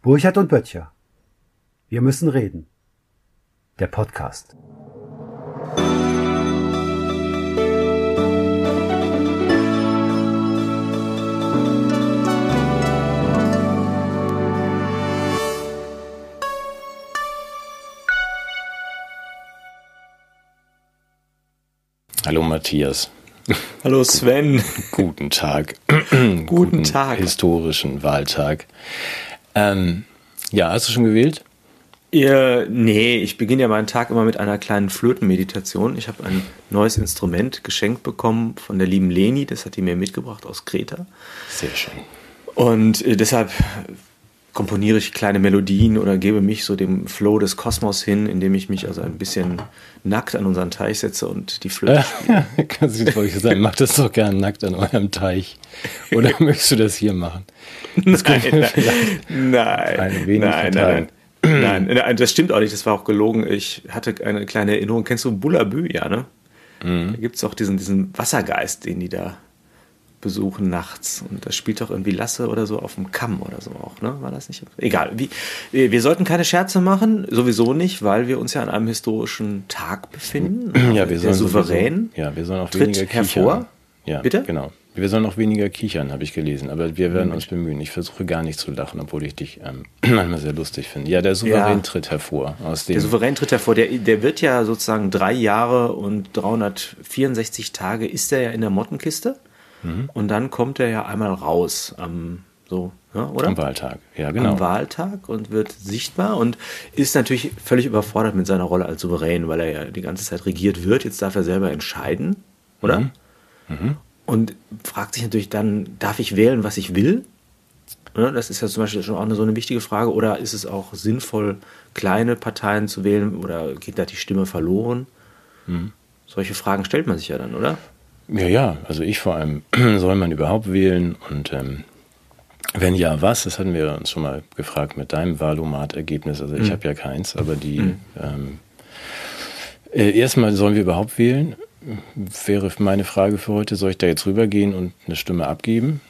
Burchard und Böttcher. Wir müssen reden. Der Podcast. Hallo Matthias. Hallo Sven. Guten Tag. Guten, Guten Tag. Historischen Wahltag. Ähm, ja, hast du schon gewählt? Ja, nee, ich beginne ja meinen Tag immer mit einer kleinen Flötenmeditation. Ich habe ein neues Instrument geschenkt bekommen von der lieben Leni, das hat die mir mitgebracht aus Kreta. Sehr schön. Und äh, deshalb komponiere ich kleine Melodien oder gebe mich so dem Flow des Kosmos hin, indem ich mich also ein bisschen nackt an unseren Teich setze und die Flöte spiele. Ja, kannst du dir sagen, mach das doch gern nackt an eurem Teich. Oder möchtest du das hier machen? Das nein, nein, nein, nein, nein, nein, nein, das stimmt auch nicht, das war auch gelogen. Ich hatte eine kleine Erinnerung, kennst du Bullabü, ja, ne? Mhm. Da gibt es auch diesen, diesen Wassergeist, den die da besuchen nachts. Und das spielt doch irgendwie Lasse oder so auf dem Kamm oder so auch, ne? War das nicht? Egal. Wie, wir sollten keine Scherze machen, sowieso nicht, weil wir uns ja an einem historischen Tag befinden. Ja, wir sollen Der Souverän. Sowieso, ja, wir sollen auch weniger kichern. hervor. Ja, Bitte? Genau. Wir sollen auch weniger kichern, habe ich gelesen. Aber wir werden uns bemühen. Ich versuche gar nicht zu lachen, obwohl ich dich ähm, manchmal sehr lustig finde. Ja, der Souverän ja. tritt hervor. Aus dem der Souverän tritt hervor. Der, der wird ja sozusagen drei Jahre und 364 Tage ist er ja in der Mottenkiste. Mhm. Und dann kommt er ja einmal raus am so, ja, oder? Am Wahltag, ja, genau. Am Wahltag und wird sichtbar und ist natürlich völlig überfordert mit seiner Rolle als Souverän, weil er ja die ganze Zeit regiert wird. Jetzt darf er selber entscheiden, oder? Mhm. Mhm. Und fragt sich natürlich dann, darf ich wählen, was ich will? Das ist ja zum Beispiel schon auch eine, so eine wichtige Frage. Oder ist es auch sinnvoll, kleine Parteien zu wählen oder geht da die Stimme verloren? Mhm. Solche Fragen stellt man sich ja dann, oder? Ja, ja, also ich vor allem, soll man überhaupt wählen und ähm, wenn ja, was? Das hatten wir uns schon mal gefragt mit deinem Wahlomat-Ergebnis. Also ich mhm. habe ja keins, aber die mhm. ähm, äh, erstmal sollen wir überhaupt wählen? Wäre meine Frage für heute, soll ich da jetzt rübergehen und eine Stimme abgeben?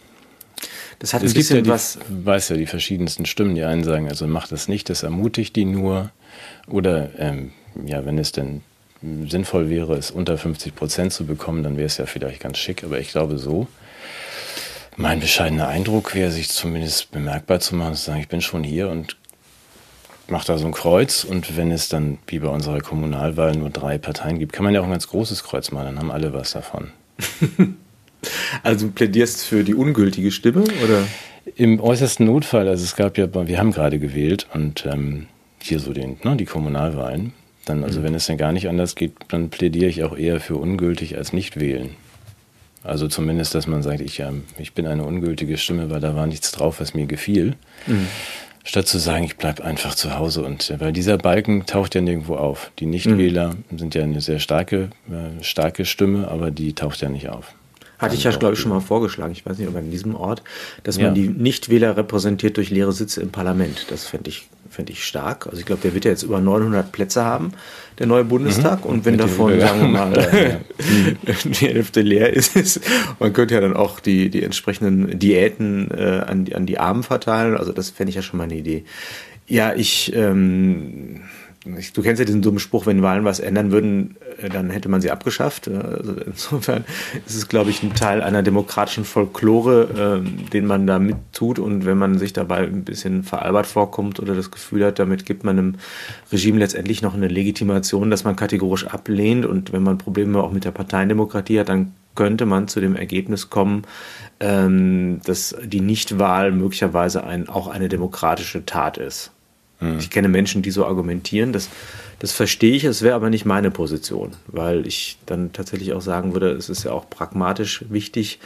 Das hat es ein bisschen ja die, was. weiß ja die verschiedensten Stimmen. Die einen sagen, also mach das nicht, das ermutigt die nur. Oder ähm, ja, wenn es denn sinnvoll wäre, es unter 50 Prozent zu bekommen, dann wäre es ja vielleicht ganz schick. Aber ich glaube so, mein bescheidener Eindruck wäre, sich zumindest bemerkbar zu machen, zu sagen, ich bin schon hier und mache da so ein Kreuz. Und wenn es dann, wie bei unserer Kommunalwahl, nur drei Parteien gibt, kann man ja auch ein ganz großes Kreuz machen, dann haben alle was davon. also du plädierst für die ungültige Stimme, oder? Im äußersten Notfall, also es gab ja, wir haben gerade gewählt und ähm, hier so den, ne, die Kommunalwahlen. Dann, also mhm. wenn es dann gar nicht anders geht, dann plädiere ich auch eher für ungültig als nicht wählen. Also zumindest, dass man sagt, ich, ähm, ich bin eine ungültige Stimme, weil da war nichts drauf, was mir gefiel. Mhm. Statt zu sagen, ich bleibe einfach zu Hause. Und äh, weil dieser Balken taucht ja nirgendwo auf. Die Nichtwähler mhm. sind ja eine sehr starke, äh, starke Stimme, aber die taucht ja nicht auf. Hatte ich ja, glaube ich, schon mal vorgeschlagen, ich weiß nicht, ob an diesem Ort, dass man ja. die Nichtwähler repräsentiert durch leere Sitze im Parlament. Das fände ich fände ich stark. Also ich glaube, der wird ja jetzt über 900 Plätze haben, der neue Bundestag. Mhm. Und wenn davon, sagen wir mal, die Hälfte leer ist, ist, man könnte ja dann auch die, die entsprechenden Diäten äh, an, die, an die Armen verteilen. Also das fände ich ja schon mal eine Idee. Ja, ich... Ähm, du kennst ja diesen dummen Spruch, wenn Wahlen was ändern würden, äh, dann hätte man sie abgeschafft. Also insofern ist es, glaube ich, ein Teil einer demokratischen Folklore, äh, den man da mittut. Und wenn man sich dabei ein bisschen veralbert vorkommt oder das Gefühl hat, damit gibt man einem Regime letztendlich noch eine Legitimation, dass man kategorisch ablehnt. Und wenn man Probleme auch mit der Parteiendemokratie hat, dann könnte man zu dem Ergebnis kommen, ähm, dass die Nichtwahl möglicherweise ein, auch eine demokratische Tat ist. Mhm. Ich kenne Menschen, die so argumentieren. Das, das verstehe ich, es wäre aber nicht meine Position, weil ich dann tatsächlich auch sagen würde, es ist ja auch pragmatisch wichtig.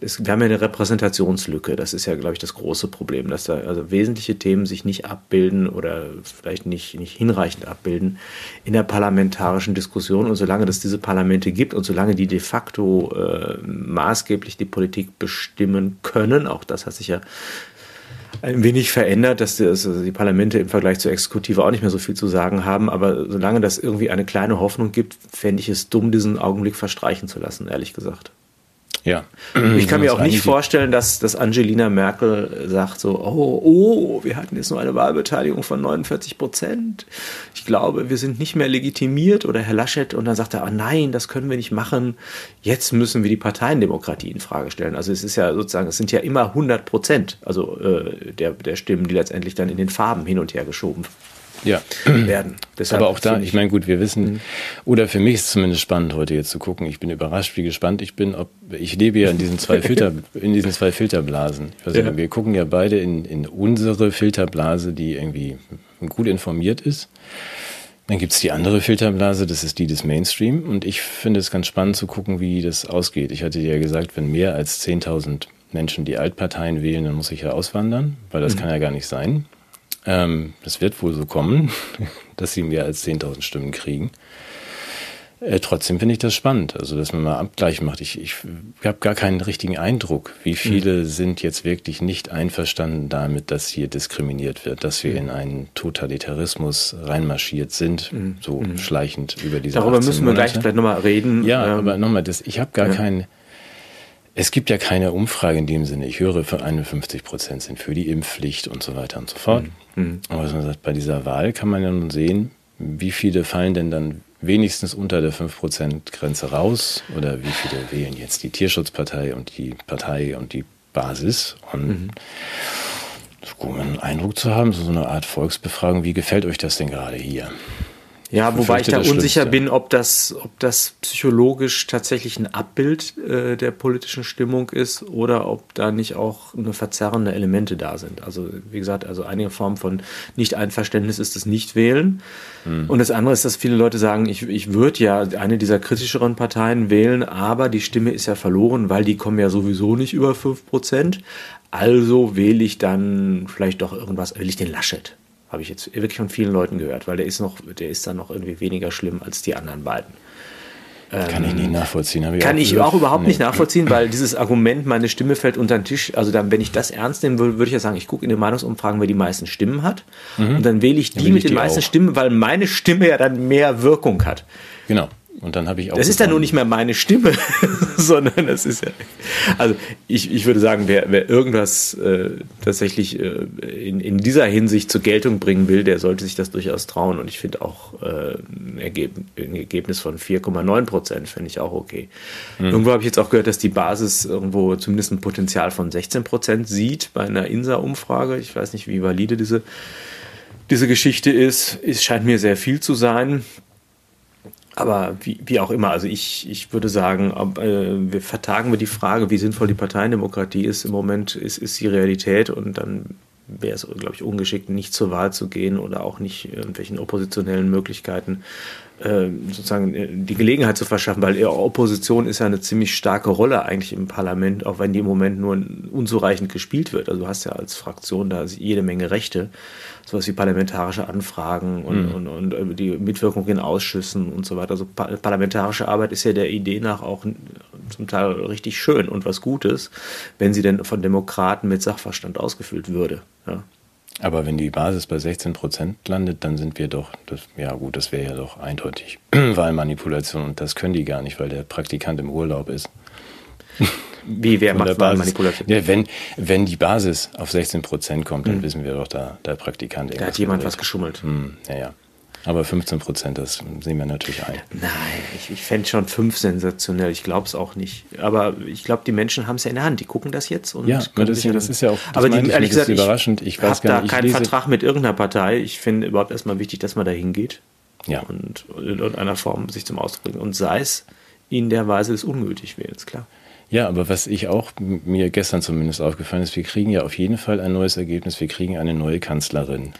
Es, wir haben ja eine Repräsentationslücke. Das ist ja, glaube ich, das große Problem, dass da also wesentliche Themen sich nicht abbilden oder vielleicht nicht, nicht hinreichend abbilden in der parlamentarischen Diskussion. Und solange es diese Parlamente gibt und solange die de facto äh, maßgeblich die Politik bestimmen können, auch das hat sich ja ein wenig verändert, dass die, also die Parlamente im Vergleich zur Exekutive auch nicht mehr so viel zu sagen haben. Aber solange das irgendwie eine kleine Hoffnung gibt, fände ich es dumm, diesen Augenblick verstreichen zu lassen, ehrlich gesagt. Ja. Ich kann mir auch nicht vorstellen, dass, dass Angelina Merkel sagt so, oh, oh, wir hatten jetzt nur eine Wahlbeteiligung von 49 Prozent. Ich glaube, wir sind nicht mehr legitimiert oder Herr Laschet und dann sagt er, oh nein, das können wir nicht machen. Jetzt müssen wir die Parteiendemokratie in Frage stellen. Also es ist ja sozusagen, es sind ja immer 100 Prozent, also äh, der, der Stimmen, die letztendlich dann in den Farben hin und her geschoben ja. werden. Deshalb Aber auch da, ich meine, gut, wir wissen, mhm. oder für mich ist es zumindest spannend, heute jetzt zu gucken. Ich bin überrascht, wie gespannt ich bin, ob ich lebe ja in diesen zwei Filter, in diesen zwei Filterblasen. Ja. Nicht, wir gucken ja beide in, in unsere Filterblase, die irgendwie gut informiert ist. Dann gibt es die andere Filterblase, das ist die des Mainstream. Und ich finde es ganz spannend zu gucken, wie das ausgeht. Ich hatte dir ja gesagt, wenn mehr als 10.000 Menschen die Altparteien wählen, dann muss ich ja auswandern, weil das mhm. kann ja gar nicht sein. Ähm, das wird wohl so kommen, dass sie mehr als 10.000 Stimmen kriegen. Äh, trotzdem finde ich das spannend, also dass man mal Abgleich macht. Ich, ich habe gar keinen richtigen Eindruck, wie viele mhm. sind jetzt wirklich nicht einverstanden damit, dass hier diskriminiert wird, dass wir mhm. in einen Totalitarismus reinmarschiert sind, mhm. so mhm. schleichend über diese Darüber müssen wir gleich vielleicht nochmal reden. Ja, ähm, aber nochmal, ich habe gar ja. keinen es gibt ja keine Umfrage in dem Sinne. Ich höre, für 51 Prozent sind für die Impfpflicht und so weiter und so fort. Mhm. Aber was man sagt, bei dieser Wahl kann man ja nun sehen, wie viele fallen denn dann wenigstens unter der 5%-Grenze raus oder wie viele wählen jetzt die Tierschutzpartei und die Partei und die Basis. Und mhm. um einen Eindruck zu haben, so eine Art Volksbefragung, wie gefällt euch das denn gerade hier? Ja, wobei ich da unsicher bin, ob das, ob das psychologisch tatsächlich ein Abbild äh, der politischen Stimmung ist oder ob da nicht auch eine verzerrende Elemente da sind. Also wie gesagt, also eine Form von Nicht-Einverständnis ist das Nicht-Wählen. Hm. Und das andere ist, dass viele Leute sagen, ich, ich würde ja eine dieser kritischeren Parteien wählen, aber die Stimme ist ja verloren, weil die kommen ja sowieso nicht über 5%. Also wähle ich dann vielleicht doch irgendwas, wähle ich den Laschet. Habe ich jetzt wirklich von vielen Leuten gehört, weil der ist noch, der ist dann noch irgendwie weniger schlimm als die anderen beiden. Kann ich nicht nachvollziehen. Ich kann auch ich auch überhaupt nee. nicht nachvollziehen, weil dieses Argument, meine Stimme fällt unter den Tisch, also dann, wenn ich das ernst nehmen würde, würde ich ja sagen, ich gucke in den Meinungsumfragen, wer die meisten Stimmen hat. Mhm. Und dann wähle ich die mit ich den meisten auch. Stimmen, weil meine Stimme ja dann mehr Wirkung hat. Genau. Und dann habe ich auch. Das ist dann nur nicht mehr meine Stimme, sondern das ist ja. Also ich, ich würde sagen, wer, wer irgendwas äh, tatsächlich äh, in, in dieser Hinsicht zur Geltung bringen will, der sollte sich das durchaus trauen. Und ich finde auch äh, ein, Ergebnis, ein Ergebnis von 4,9 Prozent finde ich auch okay. Mhm. Irgendwo habe ich jetzt auch gehört, dass die Basis irgendwo zumindest ein Potenzial von 16 Prozent sieht bei einer INSA-Umfrage. Ich weiß nicht, wie valide diese, diese Geschichte ist. Es scheint mir sehr viel zu sein. Aber wie, wie auch immer, also ich, ich würde sagen, ob, äh, wir vertagen wir die Frage, wie sinnvoll die Parteiendemokratie ist. Im Moment, ist, ist die Realität und dann wäre es, glaube ich, ungeschickt, nicht zur Wahl zu gehen oder auch nicht irgendwelchen oppositionellen Möglichkeiten sozusagen äh, die Gelegenheit zu verschaffen, weil Opposition ist ja eine ziemlich starke Rolle eigentlich im Parlament, auch wenn die im Moment nur unzureichend gespielt wird. Also du hast ja als Fraktion da jede Menge Rechte, sowas wie parlamentarische Anfragen und, mhm. und, und äh, die Mitwirkung in Ausschüssen und so weiter. Also parlamentarische Arbeit ist ja der Idee nach auch zum Teil richtig schön und was Gutes, wenn sie denn von Demokraten mit Sachverstand ausgefüllt würde. Ja. Aber wenn die Basis bei 16 Prozent landet, dann sind wir doch, das, ja gut, das wäre ja doch eindeutig Wahlmanipulation und das können die gar nicht, weil der Praktikant im Urlaub ist. Wie, wer macht Wahlmanipulation? Ja, wenn, wenn die Basis auf 16 Prozent kommt, dann hm. wissen wir doch, da der Praktikant Da hat jemand was geschummelt. Hm, ja, ja. Aber 15 Prozent, das sehen wir natürlich ein. Nein, ich, ich fände schon fünf sensationell. Ich glaube es auch nicht. Aber ich glaube, die Menschen haben es ja in der Hand. Die gucken das jetzt und. Ja, das, ja, das ist ja auch. aber die, ehrlich gesagt, überraschend. Ich, ich habe da keinen Vertrag mit irgendeiner Partei. Ich finde überhaupt erstmal wichtig, dass man da hingeht. Ja. Und in irgendeiner Form sich zum Ausdruck bringt. Und sei es in der Weise des Ungültigwählens, klar. Ja, aber was ich auch mir gestern zumindest aufgefallen ist, wir kriegen ja auf jeden Fall ein neues Ergebnis. Wir kriegen eine neue Kanzlerin.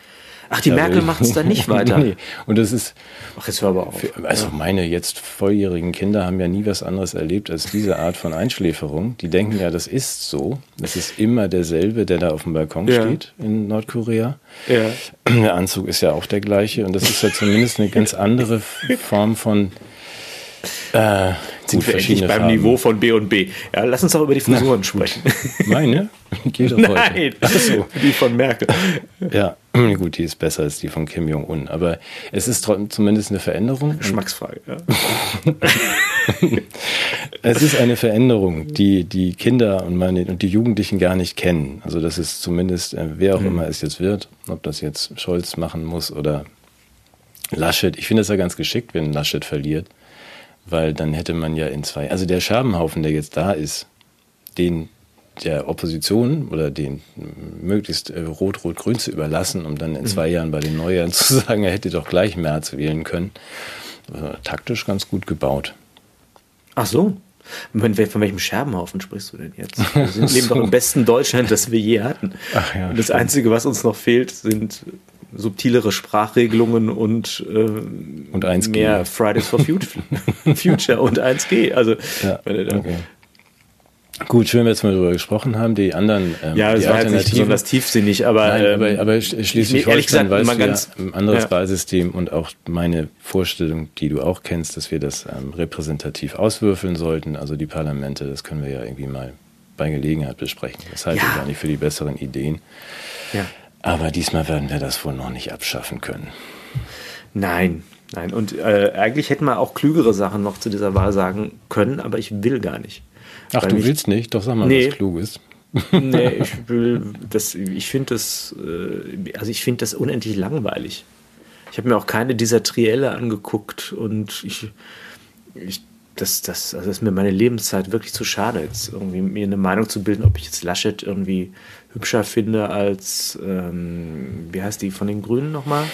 Ach, die Merkel macht es dann nicht weiter. nee. Und das ist. Ach, jetzt hör aber auf. Für, also ja. meine jetzt volljährigen Kinder haben ja nie was anderes erlebt als diese Art von Einschläferung. Die denken ja, das ist so. Das ist immer derselbe, der da auf dem Balkon ja. steht in Nordkorea. Ja. Der Anzug ist ja auch der gleiche. Und das ist ja zumindest eine ganz andere Form von äh, sind wir endlich beim Farben. Niveau von B und B. Ja, lass uns doch über die Frisuren sprechen. Meine? Geht doch Nein, so. die von Merkel. Ja, gut, die ist besser als die von Kim Jong-un. Aber es ist zumindest eine Veränderung. Geschmacksfrage, ja. es ist eine Veränderung, die die Kinder und, meine, und die Jugendlichen gar nicht kennen. Also das ist zumindest, äh, wer auch mhm. immer es jetzt wird, ob das jetzt Scholz machen muss oder Laschet. Ich finde es ja ganz geschickt, wenn Laschet verliert, weil dann hätte man ja in zwei, also der Scherbenhaufen, der jetzt da ist, den der Opposition oder den möglichst äh, rot-rot-grün zu überlassen, um dann in mhm. zwei Jahren bei den Neujahren zu sagen, er hätte doch gleich März wählen können. Also, taktisch ganz gut gebaut. Ach so. Von welchem Scherbenhaufen sprichst du denn jetzt? Wir sind, leben so. doch im besten Deutschland, das wir je hatten. Ach ja, und das stimmt. Einzige, was uns noch fehlt, sind subtilere Sprachregelungen und, äh, und 1G. mehr Fridays for Future, Future und 1G. Also, ja, okay. Gut, schön, dass wir darüber gesprochen haben. Die anderen ähm, Ja, das war jetzt nicht besonders tiefsinnig, aber, Nein, aber, ähm, aber Schleswig-Holstein weiß ja ein anderes ja. Wahlsystem und auch meine Vorstellung, die du auch kennst, dass wir das ähm, repräsentativ auswürfeln sollten, also die Parlamente, das können wir ja irgendwie mal bei Gelegenheit besprechen. Das halte ja. ich gar nicht für die besseren Ideen. Ja. Aber diesmal werden wir das wohl noch nicht abschaffen können. Nein, nein. Und äh, eigentlich hätten wir auch klügere Sachen noch zu dieser Wahl sagen können, aber ich will gar nicht. Ach, du willst nicht? Doch sag mal nee, was Kluges. nee, ich will das, ich finde das, äh, also ich finde das unendlich langweilig. Ich habe mir auch keine dieser Trielle angeguckt und ich, ich das, das, also ist mir meine Lebenszeit wirklich zu schade, jetzt irgendwie mir eine Meinung zu bilden, ob ich jetzt Laschet irgendwie hübscher finde als, ähm, wie heißt die von den Grünen nochmal?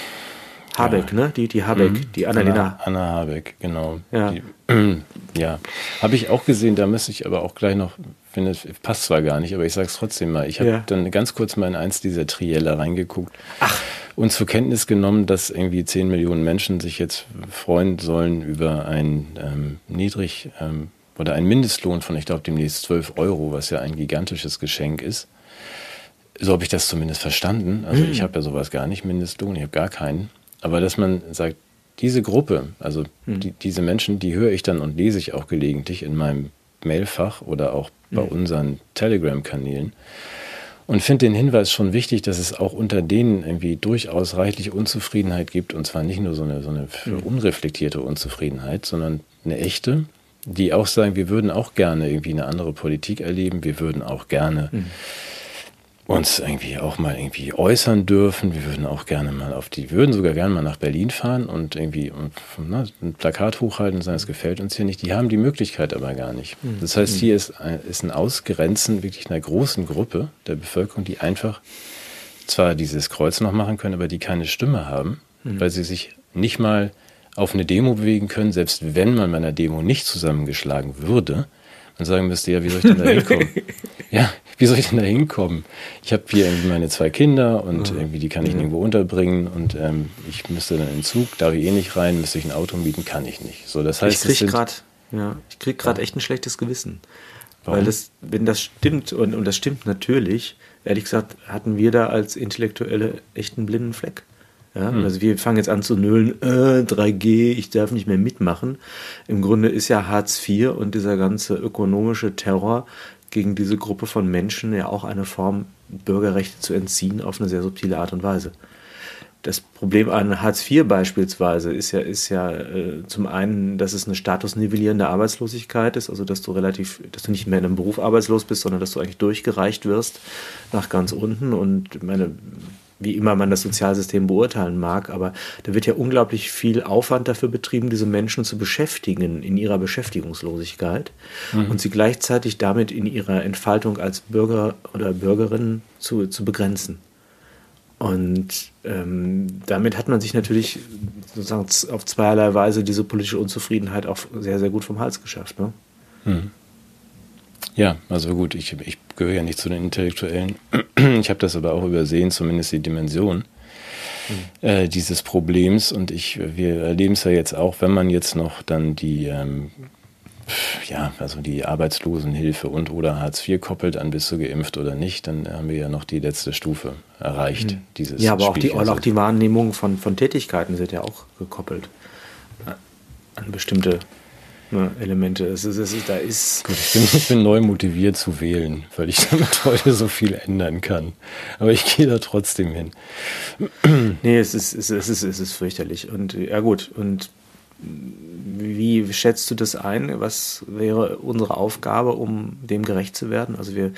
Habeck, ja. ne? Die, die Habeck, mhm. die Annalena. Anna, Anna Habeck, genau. Ja, die, ja. habe ich auch gesehen, da müsste ich aber auch gleich noch, finde, passt zwar gar nicht, aber ich sage es trotzdem mal. Ich habe ja. dann ganz kurz mal in eins dieser Trielle reingeguckt. Ach. Und zur Kenntnis genommen, dass irgendwie 10 Millionen Menschen sich jetzt freuen sollen über ein ähm, niedrig ähm, oder einen Mindestlohn von, ich glaube, demnächst 12 Euro, was ja ein gigantisches Geschenk ist. So habe ich das zumindest verstanden. Also hm. ich habe ja sowas gar nicht, Mindestlohn, ich habe gar keinen. Aber dass man sagt, diese Gruppe, also hm. die, diese Menschen, die höre ich dann und lese ich auch gelegentlich in meinem Mailfach oder auch bei hm. unseren Telegram-Kanälen. Und finde den Hinweis schon wichtig, dass es auch unter denen irgendwie durchaus reichlich Unzufriedenheit gibt. Und zwar nicht nur so eine, so eine hm. unreflektierte Unzufriedenheit, sondern eine echte, die auch sagen, wir würden auch gerne irgendwie eine andere Politik erleben. Wir würden auch gerne mhm uns irgendwie auch mal irgendwie äußern dürfen. Wir würden auch gerne mal auf die, würden sogar gerne mal nach Berlin fahren und irgendwie und, ne, ein Plakat hochhalten und sagen, es gefällt uns hier nicht. Die haben die Möglichkeit aber gar nicht. Mhm. Das heißt, hier ist ein, ist ein Ausgrenzen wirklich einer großen Gruppe der Bevölkerung, die einfach zwar dieses Kreuz noch machen können, aber die keine Stimme haben, mhm. weil sie sich nicht mal auf eine Demo bewegen können, selbst wenn man bei einer Demo nicht zusammengeschlagen würde, und sagen müsste, ja, wie soll ich denn da hinkommen? ja, wie soll ich denn da hinkommen? Ich habe hier irgendwie meine zwei Kinder und mhm. irgendwie die kann ich mhm. nirgendwo unterbringen und ähm, ich müsste dann in den Zug, darf ich eh nicht rein, müsste ich ein Auto mieten, kann ich nicht. So, das heißt, ich krieg gerade, ja, ich krieg gerade echt ein schlechtes Gewissen, Warum? weil das, wenn das stimmt und, und das stimmt natürlich, ehrlich gesagt, hatten wir da als Intellektuelle echt einen blinden Fleck. Ja, hm. Also wir fangen jetzt an zu nüllen, äh, 3G, ich darf nicht mehr mitmachen. Im Grunde ist ja Hartz IV und dieser ganze ökonomische Terror gegen diese Gruppe von Menschen ja auch eine Form, Bürgerrechte zu entziehen auf eine sehr subtile Art und Weise. Das Problem an Hartz IV beispielsweise ist ja, ist ja äh, zum einen, dass es eine statusnivellierende Arbeitslosigkeit ist, also dass du relativ, dass du nicht mehr in einem Beruf arbeitslos bist, sondern dass du eigentlich durchgereicht wirst nach ganz unten. Und meine, wie immer man das Sozialsystem beurteilen mag, aber da wird ja unglaublich viel Aufwand dafür betrieben, diese Menschen zu beschäftigen in ihrer Beschäftigungslosigkeit mhm. und sie gleichzeitig damit in ihrer Entfaltung als Bürger oder Bürgerin zu, zu begrenzen. Und ähm, damit hat man sich natürlich sozusagen auf zweierlei Weise diese politische Unzufriedenheit auch sehr, sehr gut vom Hals geschafft. Ne? Mhm. Ja, also gut, ich, ich gehöre ja nicht zu den Intellektuellen. Ich habe das aber auch übersehen, zumindest die Dimension mhm. äh, dieses Problems. Und ich, wir erleben es ja jetzt auch, wenn man jetzt noch dann die, ähm, ja, also die Arbeitslosenhilfe und oder Hartz IV koppelt an, bist du geimpft oder nicht, dann haben wir ja noch die letzte Stufe erreicht. Mhm. Dieses ja, aber auch die, auch die Wahrnehmung von, von Tätigkeiten sind ja auch gekoppelt an bestimmte ne, Elemente. Es ist, es ist, da ist Gut, ich, bin, ich bin neu motiviert zu wählen, weil ich damit heute so viel ändern kann. Aber ich gehe da trotzdem hin. nee, es ist, es ist, es ist, es ist fürchterlich. Und ja gut, und wie schätzt du das ein? Was wäre unsere Aufgabe, um dem gerecht zu werden? Also wir,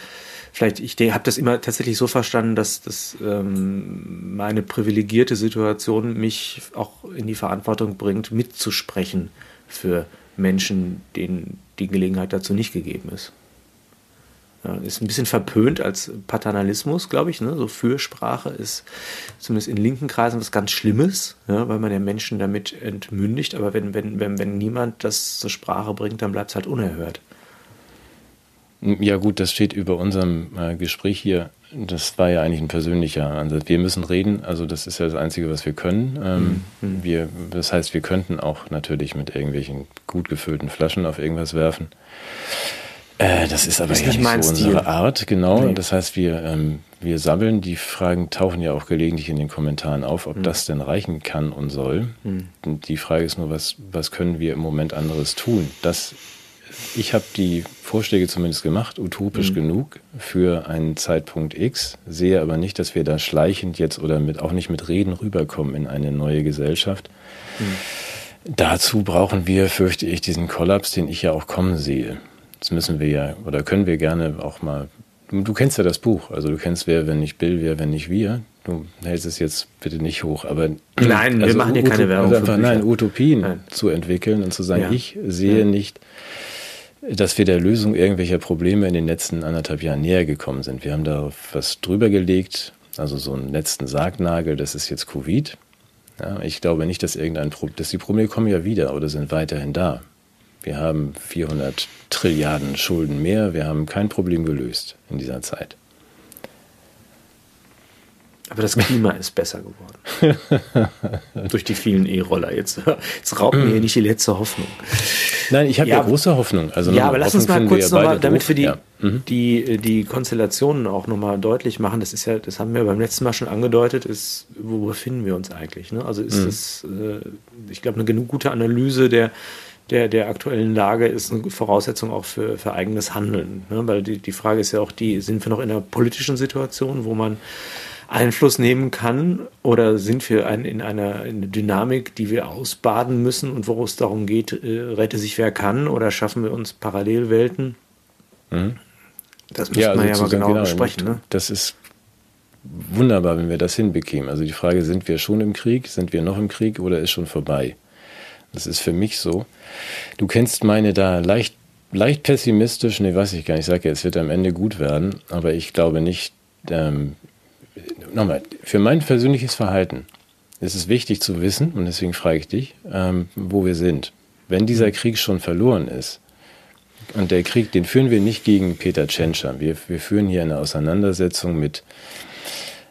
vielleicht, ich habe das immer tatsächlich so verstanden, dass, dass ähm, meine privilegierte Situation mich auch in die Verantwortung bringt, mitzusprechen für Menschen, denen die Gelegenheit dazu nicht gegeben ist. Ist ein bisschen verpönt als Paternalismus, glaube ich. Ne? So Fürsprache ist zumindest in linken Kreisen was ganz Schlimmes, ja, weil man ja Menschen damit entmündigt. Aber wenn, wenn, wenn, wenn niemand das zur Sprache bringt, dann bleibt es halt unerhört. Ja gut, das steht über unserem äh, Gespräch hier. Das war ja eigentlich ein persönlicher Ansatz. Wir müssen reden, also das ist ja das Einzige, was wir können. Ähm, mhm. wir, das heißt, wir könnten auch natürlich mit irgendwelchen gut gefüllten Flaschen auf irgendwas werfen. Äh, das ist aber ist ja nicht, nicht so unsere Stil. Art, genau. Nee. Das heißt, wir, ähm, wir sammeln, die Fragen tauchen ja auch gelegentlich in den Kommentaren auf, ob mhm. das denn reichen kann und soll. Mhm. Die Frage ist nur, was, was können wir im Moment anderes tun? Das, ich habe die Vorschläge zumindest gemacht, utopisch mhm. genug für einen Zeitpunkt X, sehe aber nicht, dass wir da schleichend jetzt oder mit, auch nicht mit Reden rüberkommen in eine neue Gesellschaft. Mhm. Dazu brauchen wir, fürchte ich, diesen Kollaps, den ich ja auch kommen sehe. Das müssen wir ja oder können wir gerne auch mal. Du, kennst ja das Buch, also du kennst wer, wenn nicht Bill, wer, wenn nicht wir. Du hältst es jetzt bitte nicht hoch, aber nein, also wir machen hier keine Werbung. Also einfach, nein, Utopien nein. zu entwickeln und zu sagen, ja. ich sehe ja. nicht, dass wir der Lösung irgendwelcher Probleme in den letzten anderthalb Jahren näher gekommen sind. Wir haben da was drüber gelegt, also so einen letzten Sargnagel, das ist jetzt Covid. Ja, ich glaube nicht, dass irgendein Problem, dass die Probleme kommen ja wieder oder sind weiterhin da. Wir haben 400 Trilliarden Schulden mehr. Wir haben kein Problem gelöst in dieser Zeit. Aber das Klima ist besser geworden. Durch die vielen E-Roller. Jetzt, jetzt raubt mir hier nicht die letzte Hoffnung. Nein, ich habe ja, ja, große Hoffnung. Also ja, aber lass uns mal kurz ja nochmal, damit wir die, ja. mhm. die, die Konstellationen auch nochmal deutlich machen. Das ist ja, das haben wir beim letzten Mal schon angedeutet, ist, wo befinden wir uns eigentlich? Ne? Also ist mhm. das, äh, ich glaube, eine genug gute Analyse der der, der aktuellen Lage ist eine Voraussetzung auch für, für eigenes Handeln. Ne? Weil die, die Frage ist ja auch die, sind wir noch in einer politischen Situation, wo man Einfluss nehmen kann oder sind wir ein, in einer eine Dynamik, die wir ausbaden müssen und wo es darum geht, äh, rette sich wer kann oder schaffen wir uns Parallelwelten? Mhm. Das müssen ja, wir ja mal genau, genau besprechen. Ne? Das ist wunderbar, wenn wir das hinbekämen. Also die Frage, sind wir schon im Krieg, sind wir noch im Krieg oder ist schon vorbei? Das ist für mich so. Du kennst meine da leicht, leicht pessimistisch, ne, weiß ich gar nicht, ich sage ja, es wird am Ende gut werden, aber ich glaube nicht, ähm, nochmal, für mein persönliches Verhalten ist es wichtig zu wissen, und deswegen frage ich dich, ähm, wo wir sind. Wenn dieser Krieg schon verloren ist, und der Krieg, den führen wir nicht gegen Peter Tschentscher, wir, wir führen hier eine Auseinandersetzung mit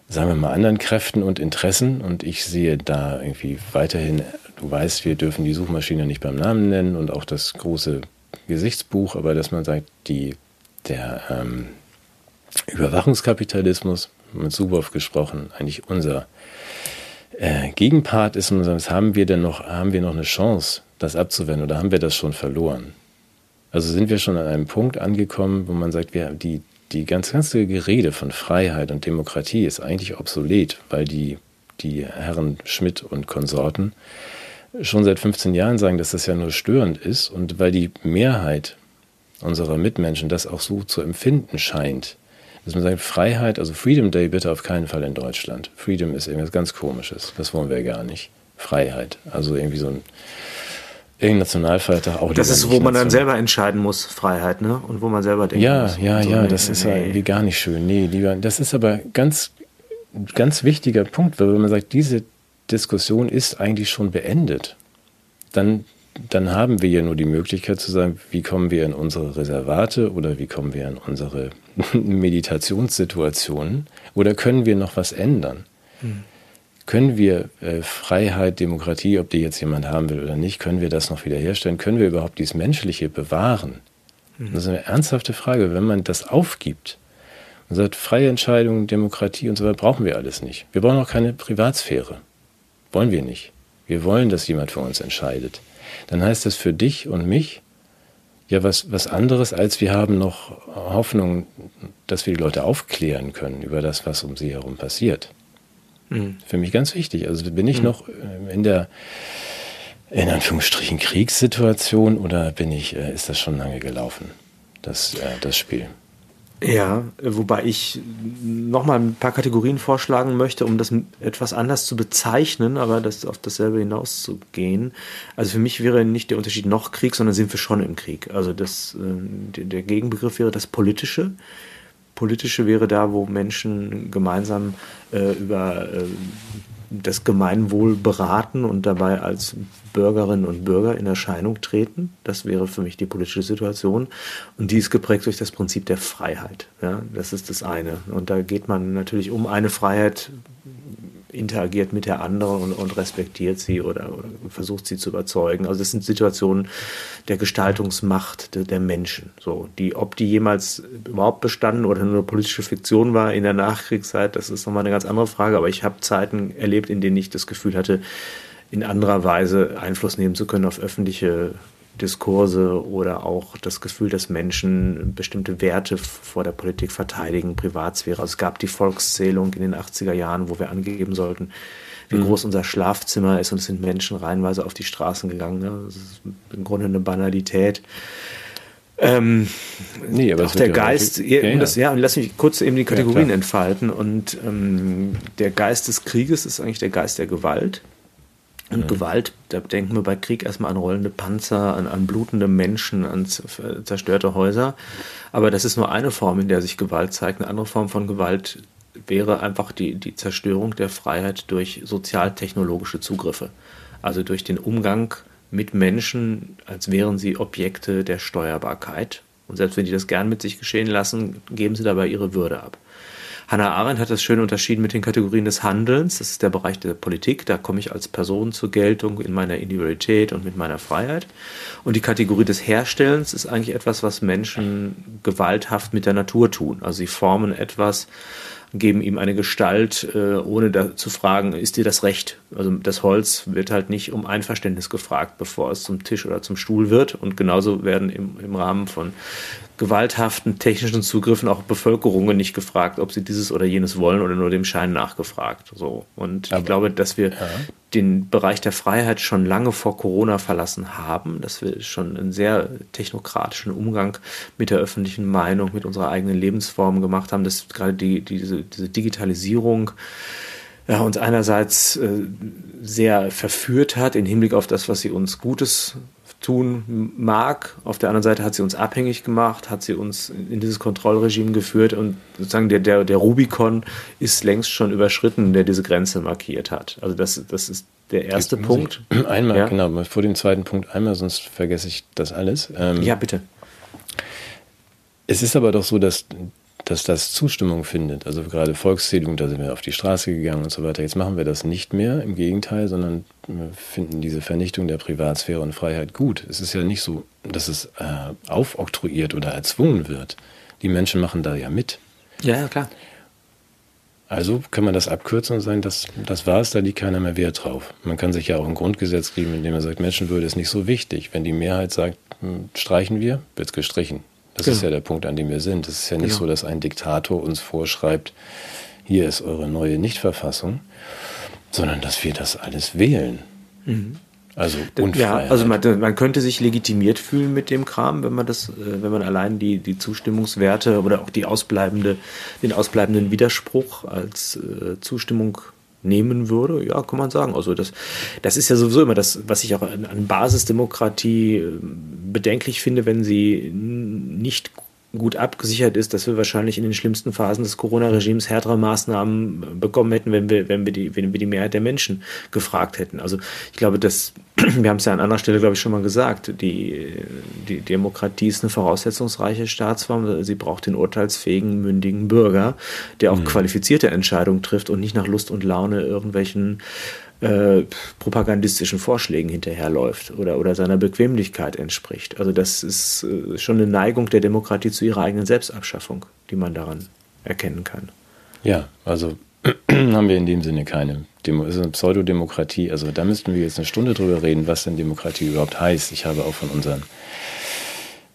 sagen wir mal, anderen Kräften und Interessen. Und ich sehe da irgendwie weiterhin du weißt, wir dürfen die Suchmaschine nicht beim Namen nennen und auch das große Gesichtsbuch, aber dass man sagt, die, der ähm, Überwachungskapitalismus, mit Subow gesprochen, eigentlich unser äh, Gegenpart ist, und sagt, haben wir denn noch, haben wir noch eine Chance, das abzuwenden oder haben wir das schon verloren? Also sind wir schon an einem Punkt angekommen, wo man sagt, wir, die, die ganz, ganze Gerede von Freiheit und Demokratie ist eigentlich obsolet, weil die, die Herren Schmidt und Konsorten schon seit 15 Jahren sagen, dass das ja nur störend ist und weil die Mehrheit unserer Mitmenschen das auch so zu empfinden scheint, dass man sagt, Freiheit, also Freedom Day bitte auf keinen Fall in Deutschland. Freedom ist irgendwas ganz Komisches. Das wollen wir gar nicht. Freiheit. Also irgendwie so ein irgendein Nationalfeiertag auch. Das ist, wo man dann selber entscheiden muss, Freiheit, ne? Und wo man selber denkt. Ja, muss. ja, so, ja, das nee, ist ja irgendwie gar nicht schön. Nee, lieber, das ist aber ganz, ganz wichtiger Punkt, weil man sagt, diese Diskussion ist eigentlich schon beendet, dann, dann haben wir ja nur die Möglichkeit zu sagen, wie kommen wir in unsere Reservate oder wie kommen wir in unsere Meditationssituationen oder können wir noch was ändern? Mhm. Können wir äh, Freiheit, Demokratie, ob die jetzt jemand haben will oder nicht, können wir das noch wiederherstellen? Können wir überhaupt dieses Menschliche bewahren? Mhm. Das ist eine ernsthafte Frage. Wenn man das aufgibt und sagt, freie Entscheidung, Demokratie und so weiter, brauchen wir alles nicht. Wir brauchen auch keine Privatsphäre. Wollen wir nicht. Wir wollen, dass jemand für uns entscheidet. Dann heißt das für dich und mich ja was, was anderes, als wir haben noch Hoffnung, dass wir die Leute aufklären können über das, was um sie herum passiert. Mhm. Für mich ganz wichtig. Also bin ich mhm. noch äh, in der in Anführungsstrichen Kriegssituation oder bin ich, äh, ist das schon lange gelaufen, das, äh, das Spiel? Ja, wobei ich nochmal ein paar Kategorien vorschlagen möchte, um das etwas anders zu bezeichnen, aber das auf dasselbe hinauszugehen. Also für mich wäre nicht der Unterschied noch Krieg, sondern sind wir schon im Krieg. Also das, äh, der Gegenbegriff wäre das Politische. Politische wäre da, wo Menschen gemeinsam äh, über äh, das Gemeinwohl beraten und dabei als Bürgerinnen und Bürger in Erscheinung treten. Das wäre für mich die politische Situation. Und die ist geprägt durch das Prinzip der Freiheit. Ja, das ist das eine. Und da geht man natürlich um eine Freiheit interagiert mit der anderen und, und respektiert sie oder, oder, versucht sie zu überzeugen. Also das sind Situationen der Gestaltungsmacht de, der Menschen. So, die, ob die jemals überhaupt bestanden oder nur politische Fiktion war in der Nachkriegszeit, das ist nochmal eine ganz andere Frage. Aber ich habe Zeiten erlebt, in denen ich das Gefühl hatte, in anderer Weise Einfluss nehmen zu können auf öffentliche Diskurse oder auch das Gefühl, dass Menschen bestimmte Werte vor der Politik verteidigen, Privatsphäre. Also es gab die Volkszählung in den 80er Jahren, wo wir angeben sollten, wie mhm. groß unser Schlafzimmer ist und es sind Menschen reihenweise auf die Straßen gegangen. Ne? Das ist im Grunde eine Banalität. Ähm, nee, aber auch der Geist, ja, ja. Das, ja, und lass mich kurz eben die Kategorien ja, entfalten. Und ähm, der Geist des Krieges ist eigentlich der Geist der Gewalt. Und mhm. Gewalt, da denken wir bei Krieg erstmal an rollende Panzer, an, an blutende Menschen, an zerstörte Häuser. Aber das ist nur eine Form, in der sich Gewalt zeigt. Eine andere Form von Gewalt wäre einfach die, die Zerstörung der Freiheit durch sozialtechnologische Zugriffe. Also durch den Umgang mit Menschen, als wären sie Objekte der Steuerbarkeit. Und selbst wenn die das gern mit sich geschehen lassen, geben sie dabei ihre Würde ab. Hannah Arendt hat das schön unterschieden mit den Kategorien des Handelns. Das ist der Bereich der Politik. Da komme ich als Person zur Geltung in meiner Individualität und mit meiner Freiheit. Und die Kategorie des Herstellens ist eigentlich etwas, was Menschen gewalthaft mit der Natur tun. Also sie formen etwas, geben ihm eine Gestalt, äh, ohne da zu fragen, ist dir das recht? Also das Holz wird halt nicht um Einverständnis gefragt, bevor es zum Tisch oder zum Stuhl wird. Und genauso werden im, im Rahmen von gewalthaften technischen Zugriffen auch Bevölkerungen nicht gefragt, ob sie dieses oder jenes wollen oder nur dem Schein nachgefragt. So. Und Aber, ich glaube, dass wir ja. den Bereich der Freiheit schon lange vor Corona verlassen haben, dass wir schon einen sehr technokratischen Umgang mit der öffentlichen Meinung, mit unserer eigenen Lebensform gemacht haben, dass gerade die, diese, diese Digitalisierung ja, uns einerseits äh, sehr verführt hat im Hinblick auf das, was sie uns Gutes tun mag. Auf der anderen Seite hat sie uns abhängig gemacht, hat sie uns in dieses Kontrollregime geführt und sozusagen der, der, der Rubikon ist längst schon überschritten, der diese Grenze markiert hat. Also das, das ist der erste Punkt. Einmal, ja? genau, vor dem zweiten Punkt einmal, sonst vergesse ich das alles. Ähm, ja, bitte. Es ist aber doch so, dass dass das Zustimmung findet. Also gerade Volkszählung, da sind wir auf die Straße gegangen und so weiter. Jetzt machen wir das nicht mehr, im Gegenteil, sondern wir finden diese Vernichtung der Privatsphäre und Freiheit gut. Es ist ja nicht so, dass es äh, aufoktroyiert oder erzwungen wird. Die Menschen machen da ja mit. Ja, ja, klar. Also kann man das abkürzen und sagen, das, das war es, da liegt keiner mehr Wert drauf. Man kann sich ja auch ein Grundgesetz geben, in dem man sagt, Menschenwürde ist nicht so wichtig. Wenn die Mehrheit sagt, hm, streichen wir, wird es gestrichen. Das genau. ist ja der Punkt, an dem wir sind. Es ist ja nicht genau. so, dass ein Diktator uns vorschreibt, hier ist eure neue Nichtverfassung, sondern dass wir das alles wählen. Mhm. Also Ja, also man, man, könnte sich legitimiert fühlen mit dem Kram, wenn man das, äh, wenn man allein die, die Zustimmungswerte oder auch die ausbleibende, den ausbleibenden Widerspruch als äh, Zustimmung nehmen würde, ja, kann man sagen. Also das, das ist ja sowieso immer das, was ich auch an, Basisdemokratie äh, bedenklich finde, wenn sie nicht gut abgesichert ist, dass wir wahrscheinlich in den schlimmsten Phasen des Corona-Regimes härtere Maßnahmen bekommen hätten, wenn wir, wenn wir die, wenn wir die Mehrheit der Menschen gefragt hätten. Also ich glaube, dass, wir haben es ja an anderer Stelle, glaube ich, schon mal gesagt, die, die Demokratie ist eine voraussetzungsreiche Staatsform. Sie braucht den urteilsfähigen, mündigen Bürger, der auch mhm. qualifizierte Entscheidungen trifft und nicht nach Lust und Laune irgendwelchen äh, propagandistischen Vorschlägen hinterherläuft oder, oder seiner Bequemlichkeit entspricht. Also das ist äh, schon eine Neigung der Demokratie zu ihrer eigenen Selbstabschaffung, die man daran erkennen kann. Ja, also haben wir in dem Sinne keine. Demo ist eine Pseudodemokratie. Also da müssten wir jetzt eine Stunde drüber reden, was denn Demokratie überhaupt heißt. Ich habe auch von unseren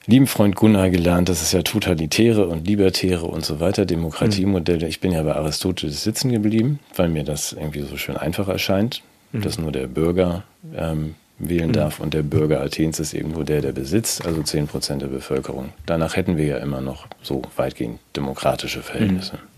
lieben Freund Gunnar gelernt, dass es ja totalitäre und libertäre und so weiter Demokratiemodelle. Ich bin ja bei Aristoteles sitzen geblieben, weil mir das irgendwie so schön einfach erscheint, mhm. dass nur der Bürger ähm, wählen mhm. darf und der Bürger Athens ist irgendwo der, der besitzt, also 10 Prozent der Bevölkerung. Danach hätten wir ja immer noch so weitgehend demokratische Verhältnisse. Mhm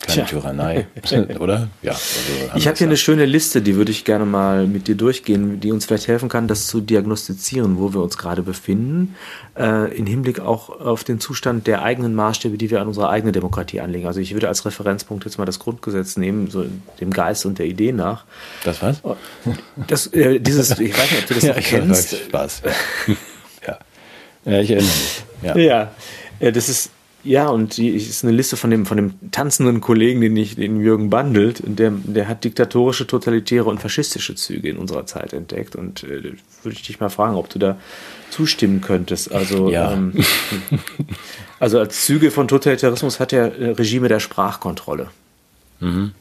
keine Tja. Tyrannei, oder? Ja. Also ich habe hier eine schöne Liste, die würde ich gerne mal mit dir durchgehen, die uns vielleicht helfen kann, das zu diagnostizieren, wo wir uns gerade befinden, äh, im Hinblick auch auf den Zustand der eigenen Maßstäbe, die wir an unsere eigene Demokratie anlegen. Also ich würde als Referenzpunkt jetzt mal das Grundgesetz nehmen, so dem Geist und der Idee nach. Das was? Das, äh, dieses, ich weiß nicht, ob du das ja, erkennst. Spaß. Ja. ja. ich erinnere mich. Ja. ja, äh, das ist ja, und die ist eine Liste von dem, von dem tanzenden Kollegen, den ich, den Jürgen Bandelt, und der, der hat diktatorische, totalitäre und faschistische Züge in unserer Zeit entdeckt. Und äh, würde ich dich mal fragen, ob du da zustimmen könntest. Also, ja. ähm, also als Züge von Totalitarismus hat er äh, Regime der Sprachkontrolle. Mhm.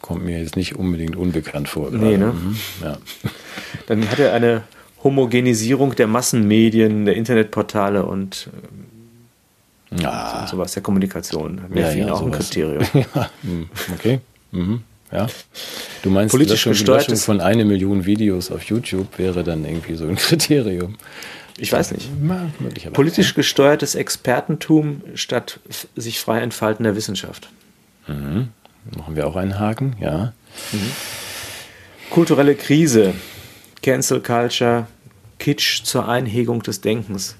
Kommt mir jetzt nicht unbedingt unbekannt vor. Gerade. Nee, ne? Mhm. Ja. Dann hat er eine Homogenisierung der Massenmedien, der Internetportale und ähm, ja. Und sowas der Kommunikation. Wäre ja, ja, auch sowas. ein Kriterium. ja. Hm, okay. Mhm. Ja. Du meinst, Politisch Löschung, Löschung von eine Million Videos auf YouTube wäre dann irgendwie so ein Kriterium. Ich weiß nicht. Politisch gesteuertes Expertentum statt sich frei entfaltender Wissenschaft. Mhm. Machen wir auch einen Haken, ja. Mhm. Kulturelle Krise, Cancel Culture, Kitsch zur Einhegung des Denkens.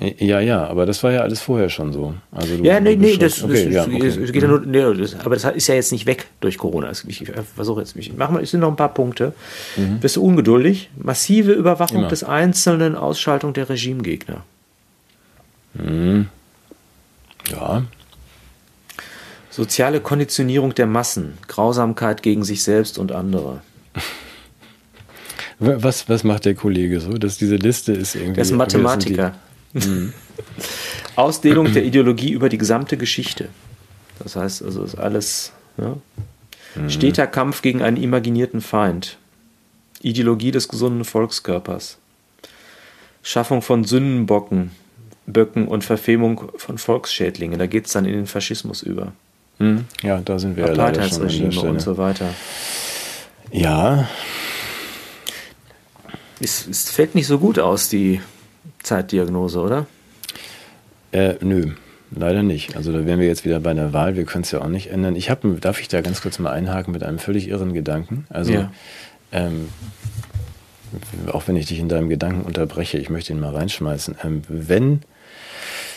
Ja, ja, aber das war ja alles vorher schon so. Also du, ja, nee, nee, das, okay, das, ja, okay. geht ja nur, nee, das, aber das ist ja jetzt nicht weg durch Corona. Ich versuche jetzt mich. Mach mal, es sind noch ein paar Punkte. Mhm. Bist du ungeduldig? Massive Überwachung Immer. des Einzelnen, Ausschaltung der Regimegegner. Mhm. Ja. Soziale Konditionierung der Massen, Grausamkeit gegen sich selbst und andere. Was, was macht der Kollege so? Dass diese Liste ist irgendwie. Der ist Mathematiker. Mhm. Ausdehnung der Ideologie über die gesamte Geschichte. Das heißt, also ist alles ja, mhm. steter Kampf gegen einen imaginierten Feind. Ideologie des gesunden Volkskörpers. Schaffung von Sündenbocken, Böcken und Verfemung von Volksschädlingen. Da geht es dann in den Faschismus über. Mhm. Ja, da sind wir ja leider schon an und so weiter. Ja. Es, es fällt nicht so gut aus, die Zeitdiagnose, oder? Äh, nö, leider nicht. Also da wären wir jetzt wieder bei der Wahl. Wir können es ja auch nicht ändern. Ich habe, darf ich da ganz kurz mal einhaken mit einem völlig irren Gedanken? Also, ja. ähm, auch wenn ich dich in deinem Gedanken unterbreche, ich möchte ihn mal reinschmeißen. Ähm, wenn,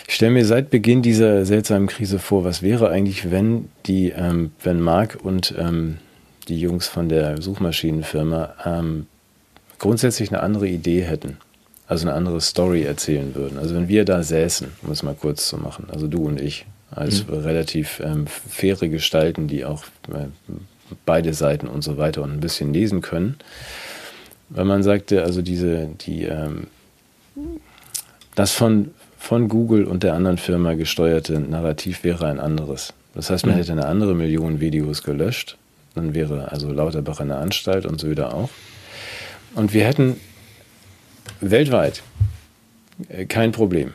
ich stelle mir seit Beginn dieser seltsamen Krise vor, was wäre eigentlich, wenn die, ähm, wenn Marc und ähm, die Jungs von der Suchmaschinenfirma ähm, grundsätzlich eine andere Idee hätten? Also eine andere Story erzählen würden. Also wenn wir da säßen, um es mal kurz zu machen, also du und ich, als mhm. relativ ähm, faire Gestalten, die auch äh, beide Seiten und so weiter und ein bisschen lesen können, weil man sagte, also diese, die, ähm, das von, von Google und der anderen Firma gesteuerte Narrativ wäre ein anderes. Das heißt, man mhm. hätte eine andere Million Videos gelöscht, dann wäre also Lauterbach in der Anstalt und so wieder auch. Und wir hätten weltweit äh, kein Problem.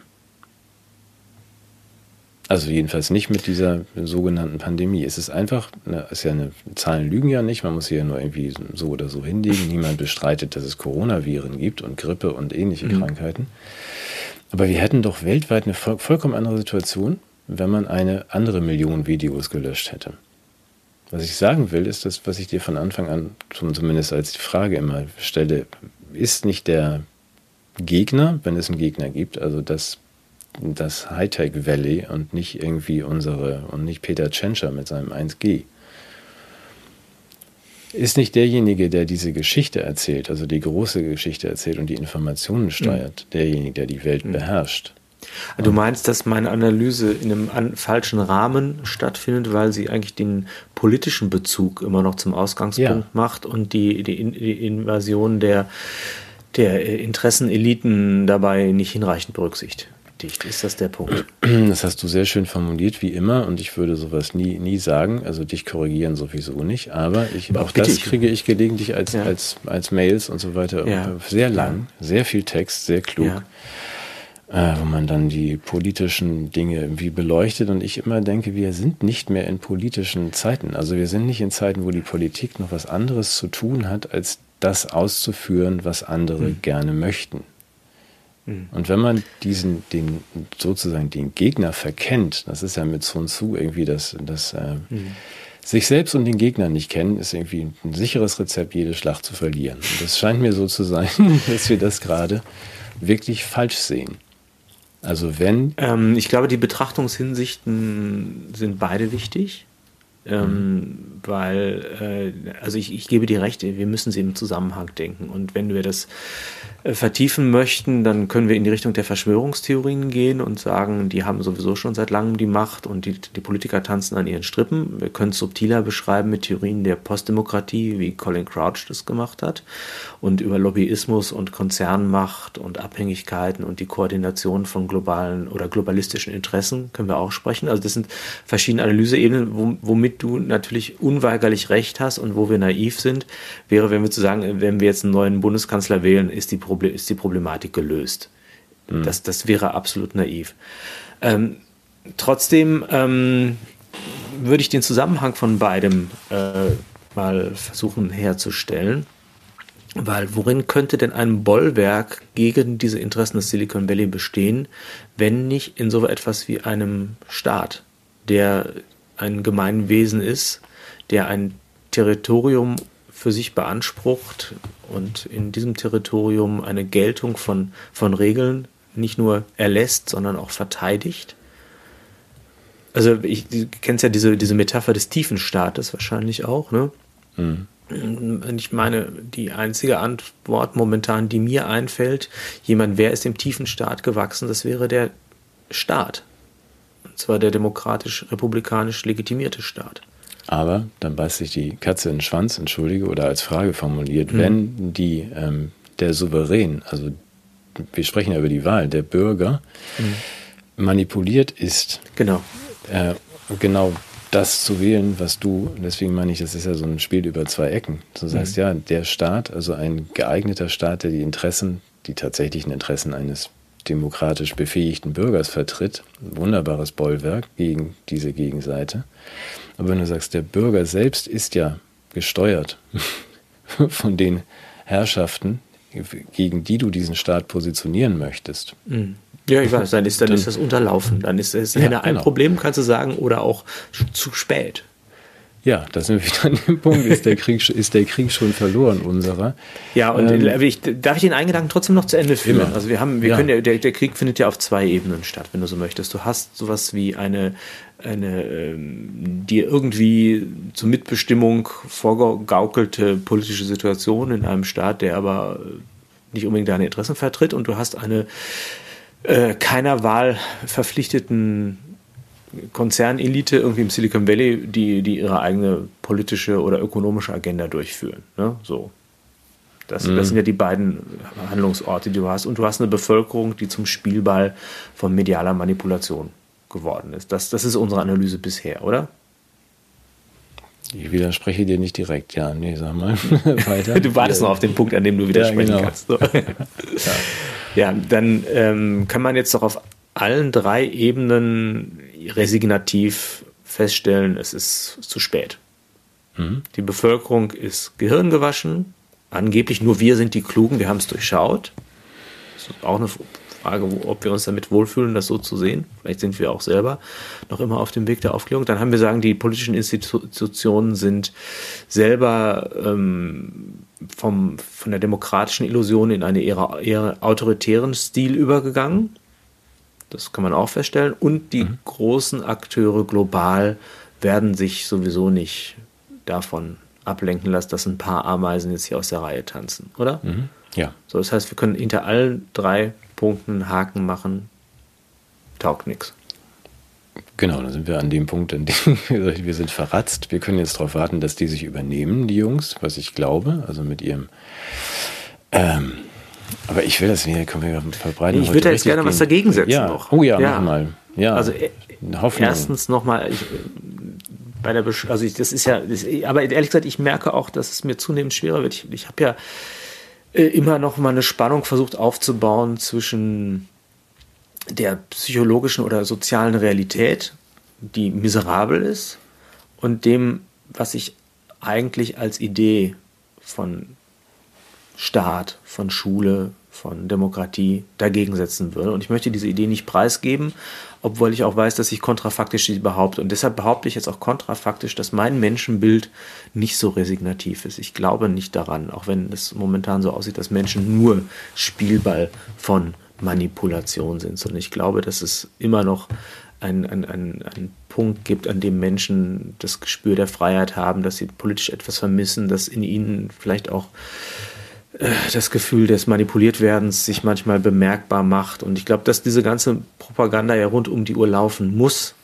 Also jedenfalls nicht mit dieser sogenannten Pandemie. Es ist einfach, ne, ist ja eine, Zahlen lügen ja nicht, man muss hier nur irgendwie so oder so hinlegen. Niemand bestreitet, dass es Coronaviren gibt und Grippe und ähnliche mhm. Krankheiten. Aber wir hätten doch weltweit eine voll, vollkommen andere Situation, wenn man eine andere Million Videos gelöscht hätte. Was ich sagen will, ist das, was ich dir von Anfang an zumindest als die Frage immer stelle, ist nicht der Gegner, wenn es einen Gegner gibt, also das, das Hightech Valley und nicht irgendwie unsere und nicht Peter Tschentscher mit seinem 1G. Ist nicht derjenige, der diese Geschichte erzählt, also die große Geschichte erzählt und die Informationen steuert, mhm. derjenige, der die Welt mhm. beherrscht. Du meinst, dass meine Analyse in einem falschen Rahmen stattfindet, weil sie eigentlich den politischen Bezug immer noch zum Ausgangspunkt ja. macht und die, die, die Invasion der der äh, Interesseneliten dabei nicht hinreichend berücksichtigt. Ist das der Punkt? Das hast du sehr schön formuliert, wie immer, und ich würde sowas nie, nie sagen. Also dich korrigieren sowieso nicht, aber ich, aber auch das ich. kriege ich gelegentlich als, ja. als, als Mails und so weiter. Ja. Sehr lang, sehr viel Text, sehr klug. Ja äh, wo man dann die politischen Dinge irgendwie beleuchtet und ich immer denke, wir sind nicht mehr in politischen Zeiten. Also wir sind nicht in Zeiten, wo die Politik noch was anderes zu tun hat, als das auszuführen, was andere mhm. gerne möchten. Mhm. Und wenn man diesen, den, sozusagen den Gegner verkennt, das ist ja mit Sun Tzu irgendwie das, das äh, mhm. sich selbst und den Gegner nicht kennen, ist irgendwie ein sicheres Rezept, jede Schlacht zu verlieren. Und das scheint mir so zu sein, dass wir das gerade wirklich falsch sehen. Also wenn. Ähm, ich glaube, die Betrachtungshinsichten sind beide wichtig. Ähm, weil, äh, also ich, ich gebe dir recht, wir müssen sie im Zusammenhang denken. Und wenn wir das vertiefen möchten, dann können wir in die Richtung der Verschwörungstheorien gehen und sagen, die haben sowieso schon seit langem die Macht und die, die Politiker tanzen an ihren Strippen. Wir können es subtiler beschreiben mit Theorien der Postdemokratie, wie Colin Crouch das gemacht hat. Und über Lobbyismus und Konzernmacht und Abhängigkeiten und die Koordination von globalen oder globalistischen Interessen können wir auch sprechen. Also das sind verschiedene Analyseebenen, womit du natürlich unweigerlich recht hast und wo wir naiv sind, wäre, wenn wir zu sagen, wenn wir jetzt einen neuen Bundeskanzler wählen, ist die, Proble ist die Problematik gelöst. Mhm. Das, das wäre absolut naiv. Ähm, trotzdem ähm, würde ich den Zusammenhang von beidem äh, mal versuchen herzustellen. Weil worin könnte denn ein Bollwerk gegen diese Interessen des Silicon Valley bestehen, wenn nicht in so etwas wie einem Staat, der ein Gemeinwesen ist, der ein Territorium für sich beansprucht und in diesem Territorium eine Geltung von, von Regeln nicht nur erlässt, sondern auch verteidigt. Also ich, kennst ja diese, diese Metapher des Tiefenstaates wahrscheinlich auch, ne? Mhm. Ich meine, die einzige Antwort momentan, die mir einfällt, jemand, wer ist dem tiefen Staat gewachsen, das wäre der Staat zwar der demokratisch-republikanisch legitimierte Staat. Aber dann beißt sich die Katze in den Schwanz, entschuldige, oder als Frage formuliert, mhm. wenn die, ähm, der Souverän, also wir sprechen ja über die Wahl, der Bürger mhm. manipuliert ist, genau. Äh, genau das zu wählen, was du, deswegen meine ich, das ist ja so ein Spiel über zwei Ecken. Du sagst mhm. ja, der Staat, also ein geeigneter Staat, der die Interessen, die tatsächlichen Interessen eines demokratisch befähigten Bürgers vertritt. Ein wunderbares Bollwerk gegen diese Gegenseite. Aber wenn du sagst, der Bürger selbst ist ja gesteuert von den Herrschaften, gegen die du diesen Staat positionieren möchtest. Mhm. Ja, ich weiß, dann ist, dann, dann ist das unterlaufen. Dann ist es ja, ein genau. Problem, kannst du sagen, oder auch zu spät. Ja, da sind wir wieder an dem Punkt, ist der Krieg, ist der Krieg schon verloren, unserer. Ja, und ähm, ich, darf ich den einen Gedanken trotzdem noch zu Ende führen? Immer. Also wir haben, wir ja. können ja, der, der Krieg findet ja auf zwei Ebenen statt, wenn du so möchtest. Du hast sowas wie eine, eine ähm, dir irgendwie zur Mitbestimmung vorgegaukelte politische Situation in einem Staat, der aber nicht unbedingt deine Interessen vertritt und du hast eine äh, keiner Wahl verpflichteten Konzernelite irgendwie im Silicon Valley, die, die ihre eigene politische oder ökonomische Agenda durchführen. Ne? So. Das, mhm. das sind ja die beiden Handlungsorte, die du hast. Und du hast eine Bevölkerung, die zum Spielball von medialer Manipulation geworden ist. Das, das ist unsere Analyse bisher, oder? Ich widerspreche dir nicht direkt, ja. Nee, sag mal weiter. du wartest noch auf den Punkt, an dem du widersprechen ja, genau. kannst. So. ja. ja. dann ähm, kann man jetzt doch auf allen drei Ebenen resignativ feststellen, es ist zu spät. Mhm. Die Bevölkerung ist gehirngewaschen. Angeblich nur wir sind die Klugen, wir haben es durchschaut. Das ist auch eine Frage, ob wir uns damit wohlfühlen, das so zu sehen. Vielleicht sind wir auch selber noch immer auf dem Weg der Aufklärung. Dann haben wir sagen, die politischen Institutionen sind selber ähm, vom, von der demokratischen Illusion in einen eher, eher autoritären Stil übergegangen. Das kann man auch feststellen. Und die mhm. großen Akteure global werden sich sowieso nicht davon ablenken lassen, dass ein paar Ameisen jetzt hier aus der Reihe tanzen, oder? Mhm. Ja. So, das heißt, wir können hinter allen drei Punkten einen Haken machen. Taugt nichts. Genau, dann sind wir an dem Punkt, an dem wir sind verratzt. Wir können jetzt darauf warten, dass die sich übernehmen, die Jungs, was ich glaube, also mit ihrem ähm, aber ich will das nicht, können wir verbreiten. Ich würde jetzt gerne gehen. was dagegen setzen ja. noch. Oh ja, ja. nochmal. Ja. Also äh, Hoffnung. erstens nochmal, bei der Besch also ich, das ist ja, das, aber ehrlich gesagt, ich merke auch, dass es mir zunehmend schwerer wird. Ich, ich habe ja äh, immer noch mal eine Spannung versucht aufzubauen zwischen der psychologischen oder sozialen Realität, die miserabel ist, und dem, was ich eigentlich als Idee von Staat, von Schule, von Demokratie dagegen setzen würde. Und ich möchte diese Idee nicht preisgeben, obwohl ich auch weiß, dass ich kontrafaktisch sie behaupte. Und deshalb behaupte ich jetzt auch kontrafaktisch, dass mein Menschenbild nicht so resignativ ist. Ich glaube nicht daran, auch wenn es momentan so aussieht, dass Menschen nur Spielball von Manipulation sind, sondern ich glaube, dass es immer noch ein, ein, ein, ein Punkt gibt, an dem Menschen das Gespür der Freiheit haben, dass sie politisch etwas vermissen, dass in ihnen vielleicht auch das Gefühl des Manipuliertwerdens sich manchmal bemerkbar macht. Und ich glaube, dass diese ganze Propaganda ja rund um die Uhr laufen muss,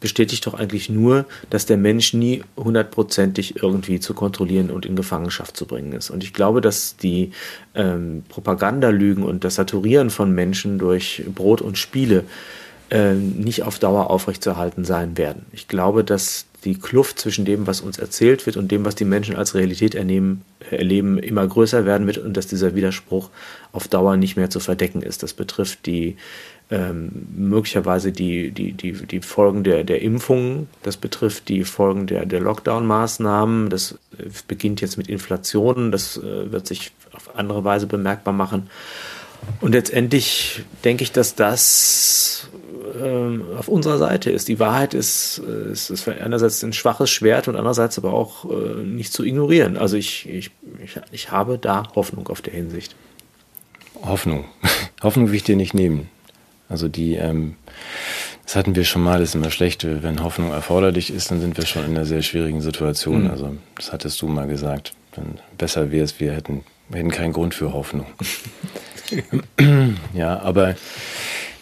bestätigt doch eigentlich nur, dass der Mensch nie hundertprozentig irgendwie zu kontrollieren und in Gefangenschaft zu bringen ist. Und ich glaube, dass die ähm, Propagandalügen und das Saturieren von Menschen durch Brot und Spiele äh, nicht auf Dauer aufrechtzuerhalten sein werden. Ich glaube, dass die Kluft zwischen dem, was uns erzählt wird und dem, was die Menschen als Realität ernehmen, erleben, immer größer werden wird und dass dieser Widerspruch auf Dauer nicht mehr zu verdecken ist. Das betrifft die ähm, möglicherweise die, die, die, die Folgen der, der Impfungen, das betrifft die Folgen der, der Lockdown-Maßnahmen, das beginnt jetzt mit Inflation, das äh, wird sich auf andere Weise bemerkbar machen. Und letztendlich denke ich, dass das äh, auf unserer Seite ist. Die Wahrheit ist, äh, ist, ist einerseits ein schwaches Schwert und andererseits aber auch äh, nicht zu ignorieren. Also ich, ich, ich, ich habe da Hoffnung auf der Hinsicht. Hoffnung. Hoffnung will ich dir nicht nehmen. Also die, ähm, das hatten wir schon mal, das ist immer schlecht, wenn Hoffnung erforderlich ist, dann sind wir schon in einer sehr schwierigen Situation. Mhm. Also das hattest du mal gesagt. Dann besser wäre es, wir hätten, wir hätten keinen Grund für Hoffnung. ja, aber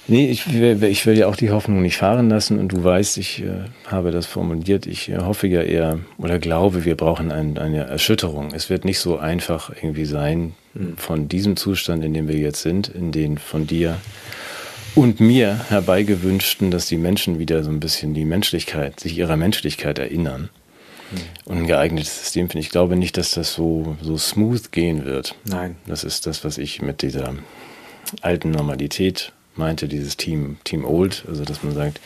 nee, ich will, ich will ja auch die Hoffnung nicht fahren lassen und du weißt, ich äh, habe das formuliert. Ich äh, hoffe ja eher oder glaube, wir brauchen ein, eine Erschütterung. Es wird nicht so einfach irgendwie sein, hm. von diesem Zustand, in dem wir jetzt sind, in den von dir und mir herbeigewünschten, dass die Menschen wieder so ein bisschen die Menschlichkeit, sich ihrer Menschlichkeit erinnern. Hm. Und ein geeignetes System finde ich. glaube nicht, dass das so, so smooth gehen wird. Nein. Das ist das, was ich mit dieser alten Normalität meinte, dieses Team, Team Old, also dass man sagt,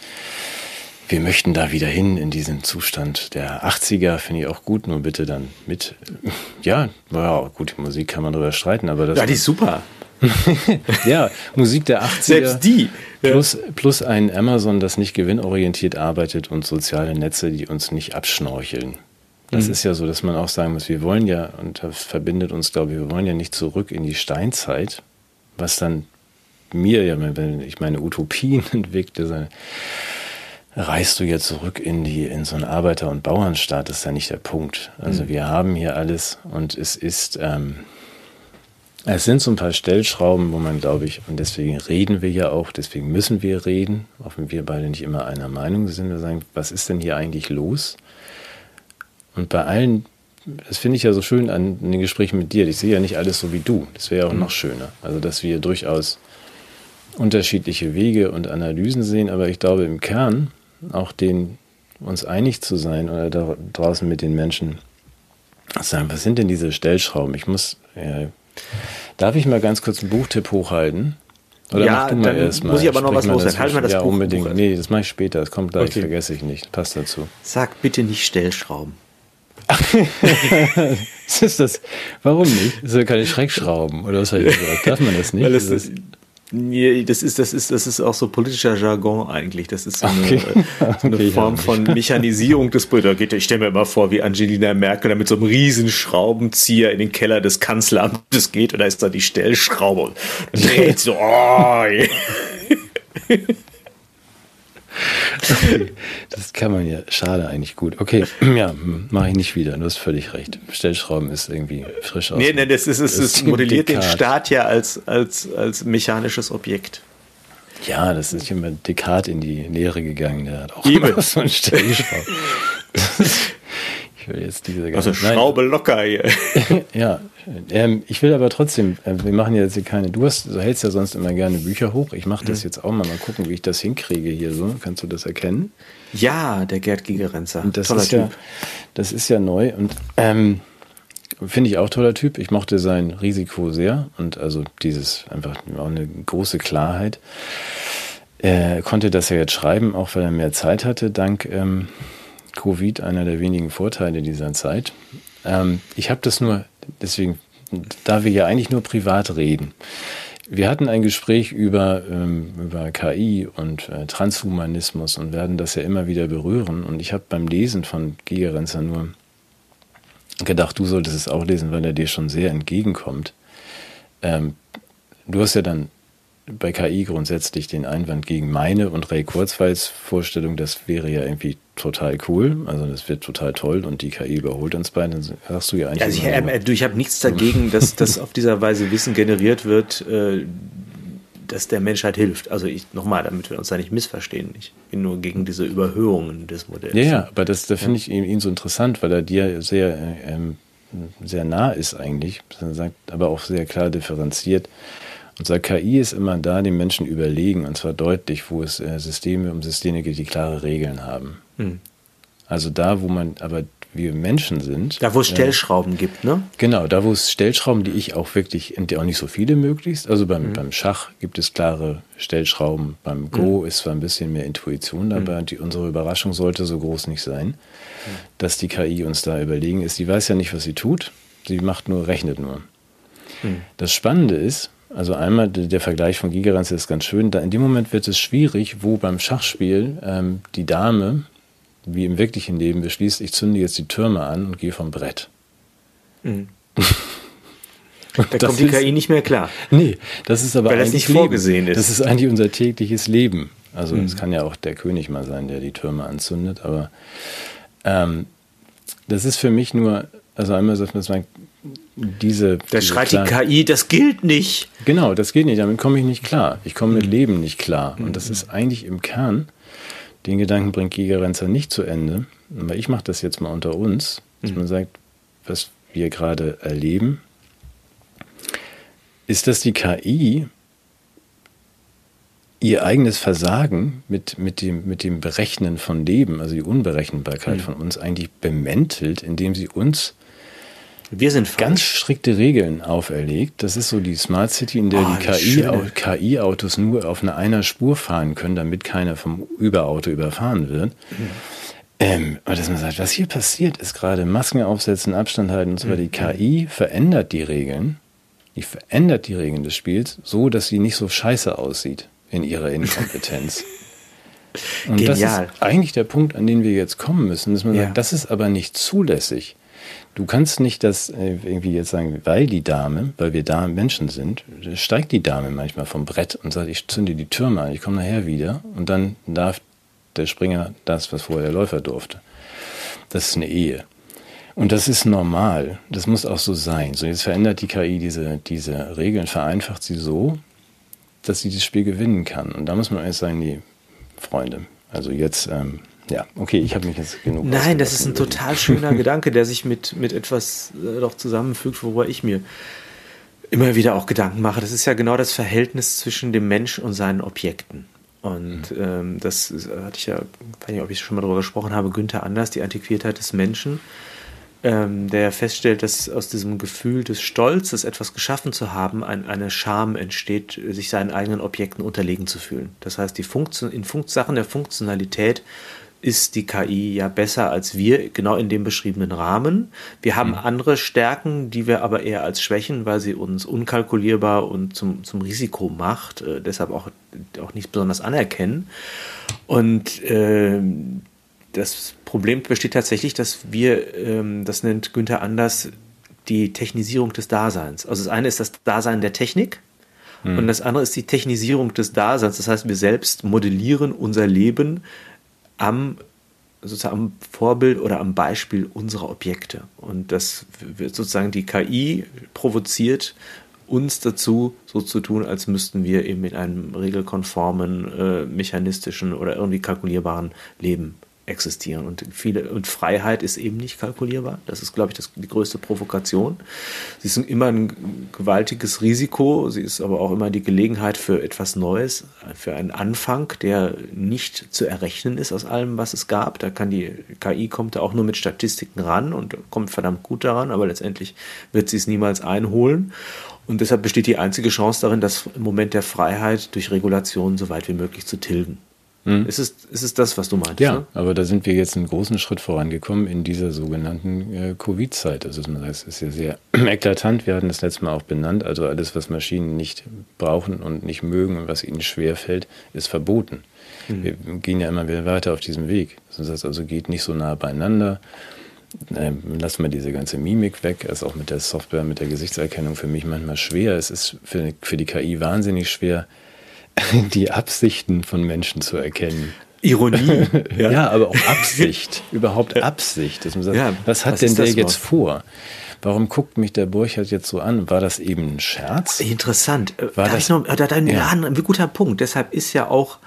wir möchten da wieder hin in diesen Zustand der 80er, finde ich auch gut, nur bitte dann mit, ja, ja, gut, die Musik kann man drüber streiten, aber das. Ja, die ist super. ja, Musik der 80er. Selbst die. Plus, plus ein Amazon, das nicht gewinnorientiert arbeitet und soziale Netze, die uns nicht abschnorcheln. Das mhm. ist ja so, dass man auch sagen muss, wir wollen ja, und das verbindet uns, glaube ich, wir wollen ja nicht zurück in die Steinzeit, was dann mir ja, wenn ich meine Utopien entwickle, reist du ja zurück in die, in so einen Arbeiter- und Bauernstaat, das ist ja nicht der Punkt. Also mhm. wir haben hier alles und es ist, ähm, es sind so ein paar Stellschrauben, wo man, glaube ich, und deswegen reden wir ja auch, deswegen müssen wir reden, auch wenn wir beide nicht immer einer Meinung sind, wir sagen, was ist denn hier eigentlich los? Und bei allen, das finde ich ja so schön an den Gesprächen mit dir, ich sehe ja nicht alles so wie du, das wäre ja auch mhm. noch schöner. Also, dass wir durchaus unterschiedliche Wege und Analysen sehen, aber ich glaube im Kern auch den uns einig zu sein oder da draußen mit den Menschen sagen, was sind denn diese Stellschrauben? Ich muss, ja, darf ich mal ganz kurz einen Buchtipp hochhalten? Oder ja, mach du mal erst mal. Muss ich aber noch was loswerden. Halt mal das ja, Buch unbedingt. Nee, das mache ich später. Das kommt gleich, okay. vergesse ich nicht. Passt dazu. Sag bitte nicht Stellschrauben. was ist das? Warum nicht? Das sind keine Schreckschrauben. Oder was habe ich gesagt? Darf man das nicht? Weil es, das, Nee, das ist, das ist, das ist auch so politischer Jargon eigentlich. Das ist so eine, okay. so eine okay, Form ja. von Mechanisierung des Politik. Ich stelle mir immer vor, wie Angelina Merkel da mit so einem riesen Schraubenzieher in den Keller des Kanzleramtes geht und da ist da die Stellschraube und dreht so. Oh, das kann man ja, schade eigentlich gut. Okay, ja, mache ich nicht wieder. Du hast völlig recht. Stellschrauben ist irgendwie frisch aus. Nee, nee, das ist, es, es modelliert den Staat ja als, als, als mechanisches Objekt. Ja, das ist immer Descartes in die Lehre gegangen. Der hat auch immer so einen Stellschrauben. Ich will jetzt diese ganze. Also Schraube Nein. locker hier. ja, ähm, ich will aber trotzdem, äh, wir machen jetzt hier keine, du, hast, du hältst ja sonst immer gerne Bücher hoch. Ich mache das mhm. jetzt auch mal, mal gucken, wie ich das hinkriege hier so. Kannst du das erkennen? Ja, der Gerd Gigerenzer. Das toller ist Typ. Ja, das ist ja neu und ähm, finde ich auch toller Typ. Ich mochte sein Risiko sehr und also dieses einfach auch eine große Klarheit. Er konnte das ja jetzt schreiben, auch weil er mehr Zeit hatte, dank ähm, Covid einer der wenigen Vorteile dieser Zeit. Ähm, ich habe das nur, deswegen da wir ja eigentlich nur privat reden. Wir hatten ein Gespräch über, ähm, über KI und äh, Transhumanismus und werden das ja immer wieder berühren. Und ich habe beim Lesen von Gigerenzer nur gedacht, du solltest es auch lesen, weil er dir schon sehr entgegenkommt. Ähm, du hast ja dann bei KI grundsätzlich den Einwand gegen meine und Ray Kurzweils Vorstellung, das wäre ja irgendwie total cool, also das wird total toll und die KI überholt uns beide, dann sagst du ja eigentlich. Also ich, äh, ich habe nichts dagegen, dass, dass auf dieser Weise Wissen generiert wird, äh, dass der Menschheit hilft. Also ich nochmal, damit wir uns da nicht missverstehen. Ich bin nur gegen diese Überhöhungen des Modells. Ja, ja, aber das, da finde ich ihn, ihn, so interessant, weil er dir sehr, ähm, sehr nah ist eigentlich, sagt, aber auch sehr klar differenziert. Unser KI ist immer da, den Menschen überlegen, und zwar deutlich, wo es äh, Systeme um Systeme geht, die klare Regeln haben. Hm. Also da, wo man aber wir Menschen sind. Da, wo es Stellschrauben äh, gibt, ne? Genau, da, wo es Stellschrauben, die ich auch wirklich, auch nicht so viele möglichst. Also beim, mhm. beim Schach gibt es klare Stellschrauben. Beim Go mhm. ist zwar ein bisschen mehr Intuition dabei. Mhm. Die, unsere Überraschung sollte so groß nicht sein, dass die KI uns da überlegen ist. Die weiß ja nicht, was sie tut. Sie macht nur, rechnet nur. Das Spannende ist, also einmal der Vergleich von Gigerenz ist ganz schön. Da in dem Moment wird es schwierig, wo beim Schachspiel ähm, die Dame wie im wirklichen Leben beschließt, ich zünde jetzt die Türme an und gehe vom Brett. Mhm. da kommt die KI nicht mehr klar. Nee, das ist aber Weil das nicht vorgesehen ist. Das ist eigentlich unser tägliches Leben. Also es mhm. kann ja auch der König mal sein, der die Türme anzündet, aber ähm, das ist für mich nur, also einmal sagt man, diese. Da diese schreit die KI, das gilt nicht. Genau, das geht nicht, damit komme ich nicht klar. Ich komme mit mhm. Leben nicht klar. Und das mhm. ist eigentlich im Kern den Gedanken bringt Gigerenzer nicht zu Ende, aber ich mache das jetzt mal unter uns, dass mhm. man sagt, was wir gerade erleben, ist, dass die KI ihr eigenes Versagen mit, mit, dem, mit dem Berechnen von Leben, also die Unberechenbarkeit mhm. von uns, eigentlich bemäntelt, indem sie uns wir sind ganz strikte Regeln auferlegt. Das ist so die Smart City, in der oh, die KI-Autos KI nur auf einer, einer Spur fahren können, damit keiner vom Überauto überfahren wird. Mhm. Ähm, aber dass man sagt, was hier passiert, ist gerade Masken aufsetzen, Abstand halten und so weiter. Die mhm. KI verändert die Regeln, die verändert die Regeln des Spiels, so dass sie nicht so scheiße aussieht in ihrer Inkompetenz. Und Genial. das ist eigentlich der Punkt, an den wir jetzt kommen müssen, dass man ja. sagt, das ist aber nicht zulässig. Du kannst nicht das äh, irgendwie jetzt sagen, weil die Dame, weil wir da Menschen sind, steigt die Dame manchmal vom Brett und sagt, ich zünde die Türme an, ich komme nachher wieder und dann darf der Springer das, was vorher der Läufer durfte. Das ist eine Ehe. Und das ist normal. Das muss auch so sein. So, jetzt verändert die KI diese, diese Regeln, vereinfacht sie so, dass sie das Spiel gewinnen kann. Und da muss man jetzt sagen, die Freunde, also jetzt ähm, ja, okay, ich habe mich jetzt genug. Nein, das ist ein total schöner Gedanke, der sich mit, mit etwas äh, doch zusammenfügt, worüber ich mir immer wieder auch Gedanken mache. Das ist ja genau das Verhältnis zwischen dem Mensch und seinen Objekten. Und mhm. ähm, das hatte ich ja, weiß nicht, ob ich schon mal darüber gesprochen habe, Günther Anders, die Antiquiertheit des Menschen, ähm, der feststellt, dass aus diesem Gefühl des Stolzes, etwas geschaffen zu haben, ein, eine Scham entsteht, sich seinen eigenen Objekten unterlegen zu fühlen. Das heißt, die Funktion, in Funkt Sachen der Funktionalität ist die KI ja besser als wir, genau in dem beschriebenen Rahmen. Wir haben mhm. andere Stärken, die wir aber eher als Schwächen, weil sie uns unkalkulierbar und zum, zum Risiko macht, äh, deshalb auch, auch nicht besonders anerkennen. Und äh, das Problem besteht tatsächlich, dass wir, ähm, das nennt Günther Anders, die Technisierung des Daseins. Also das eine ist das Dasein der Technik, mhm. und das andere ist die Technisierung des Daseins. Das heißt, wir selbst modellieren unser Leben am sozusagen am Vorbild oder am Beispiel unserer Objekte. Und das wird sozusagen die KI provoziert uns dazu, so zu tun, als müssten wir eben in einem regelkonformen, äh, mechanistischen oder irgendwie kalkulierbaren Leben existieren. Und viele, und Freiheit ist eben nicht kalkulierbar. Das ist, glaube ich, das, die größte Provokation. Sie ist immer ein gewaltiges Risiko. Sie ist aber auch immer die Gelegenheit für etwas Neues, für einen Anfang, der nicht zu errechnen ist aus allem, was es gab. Da kann die KI kommt da auch nur mit Statistiken ran und kommt verdammt gut daran, aber letztendlich wird sie es niemals einholen. Und deshalb besteht die einzige Chance darin, das Moment der Freiheit durch Regulation so weit wie möglich zu tilgen. Hm. Ist, es, ist es das, was du meinst? Ja, ne? aber da sind wir jetzt einen großen Schritt vorangekommen in dieser sogenannten äh, Covid-Zeit. Also das ist ja sehr eklatant. Wir hatten das letzte Mal auch benannt. Also alles, was Maschinen nicht brauchen und nicht mögen und was ihnen schwerfällt, ist verboten. Mhm. Wir gehen ja immer wieder weiter auf diesem Weg. Das heißt also, geht nicht so nah beieinander. Ähm, lassen wir diese ganze Mimik weg. Ist auch mit der Software, mit der Gesichtserkennung für mich manchmal schwer. Es ist für, für die KI wahnsinnig schwer, die Absichten von Menschen zu erkennen. Ironie. ja. ja, aber auch Absicht. Überhaupt Absicht. Dass man sagt, ja, was hat was denn der jetzt vor? Warum guckt mich der Burchard jetzt so an? War das eben ein Scherz? Interessant. War da das, noch, da, da, ja. ein guter Punkt. Deshalb ist ja auch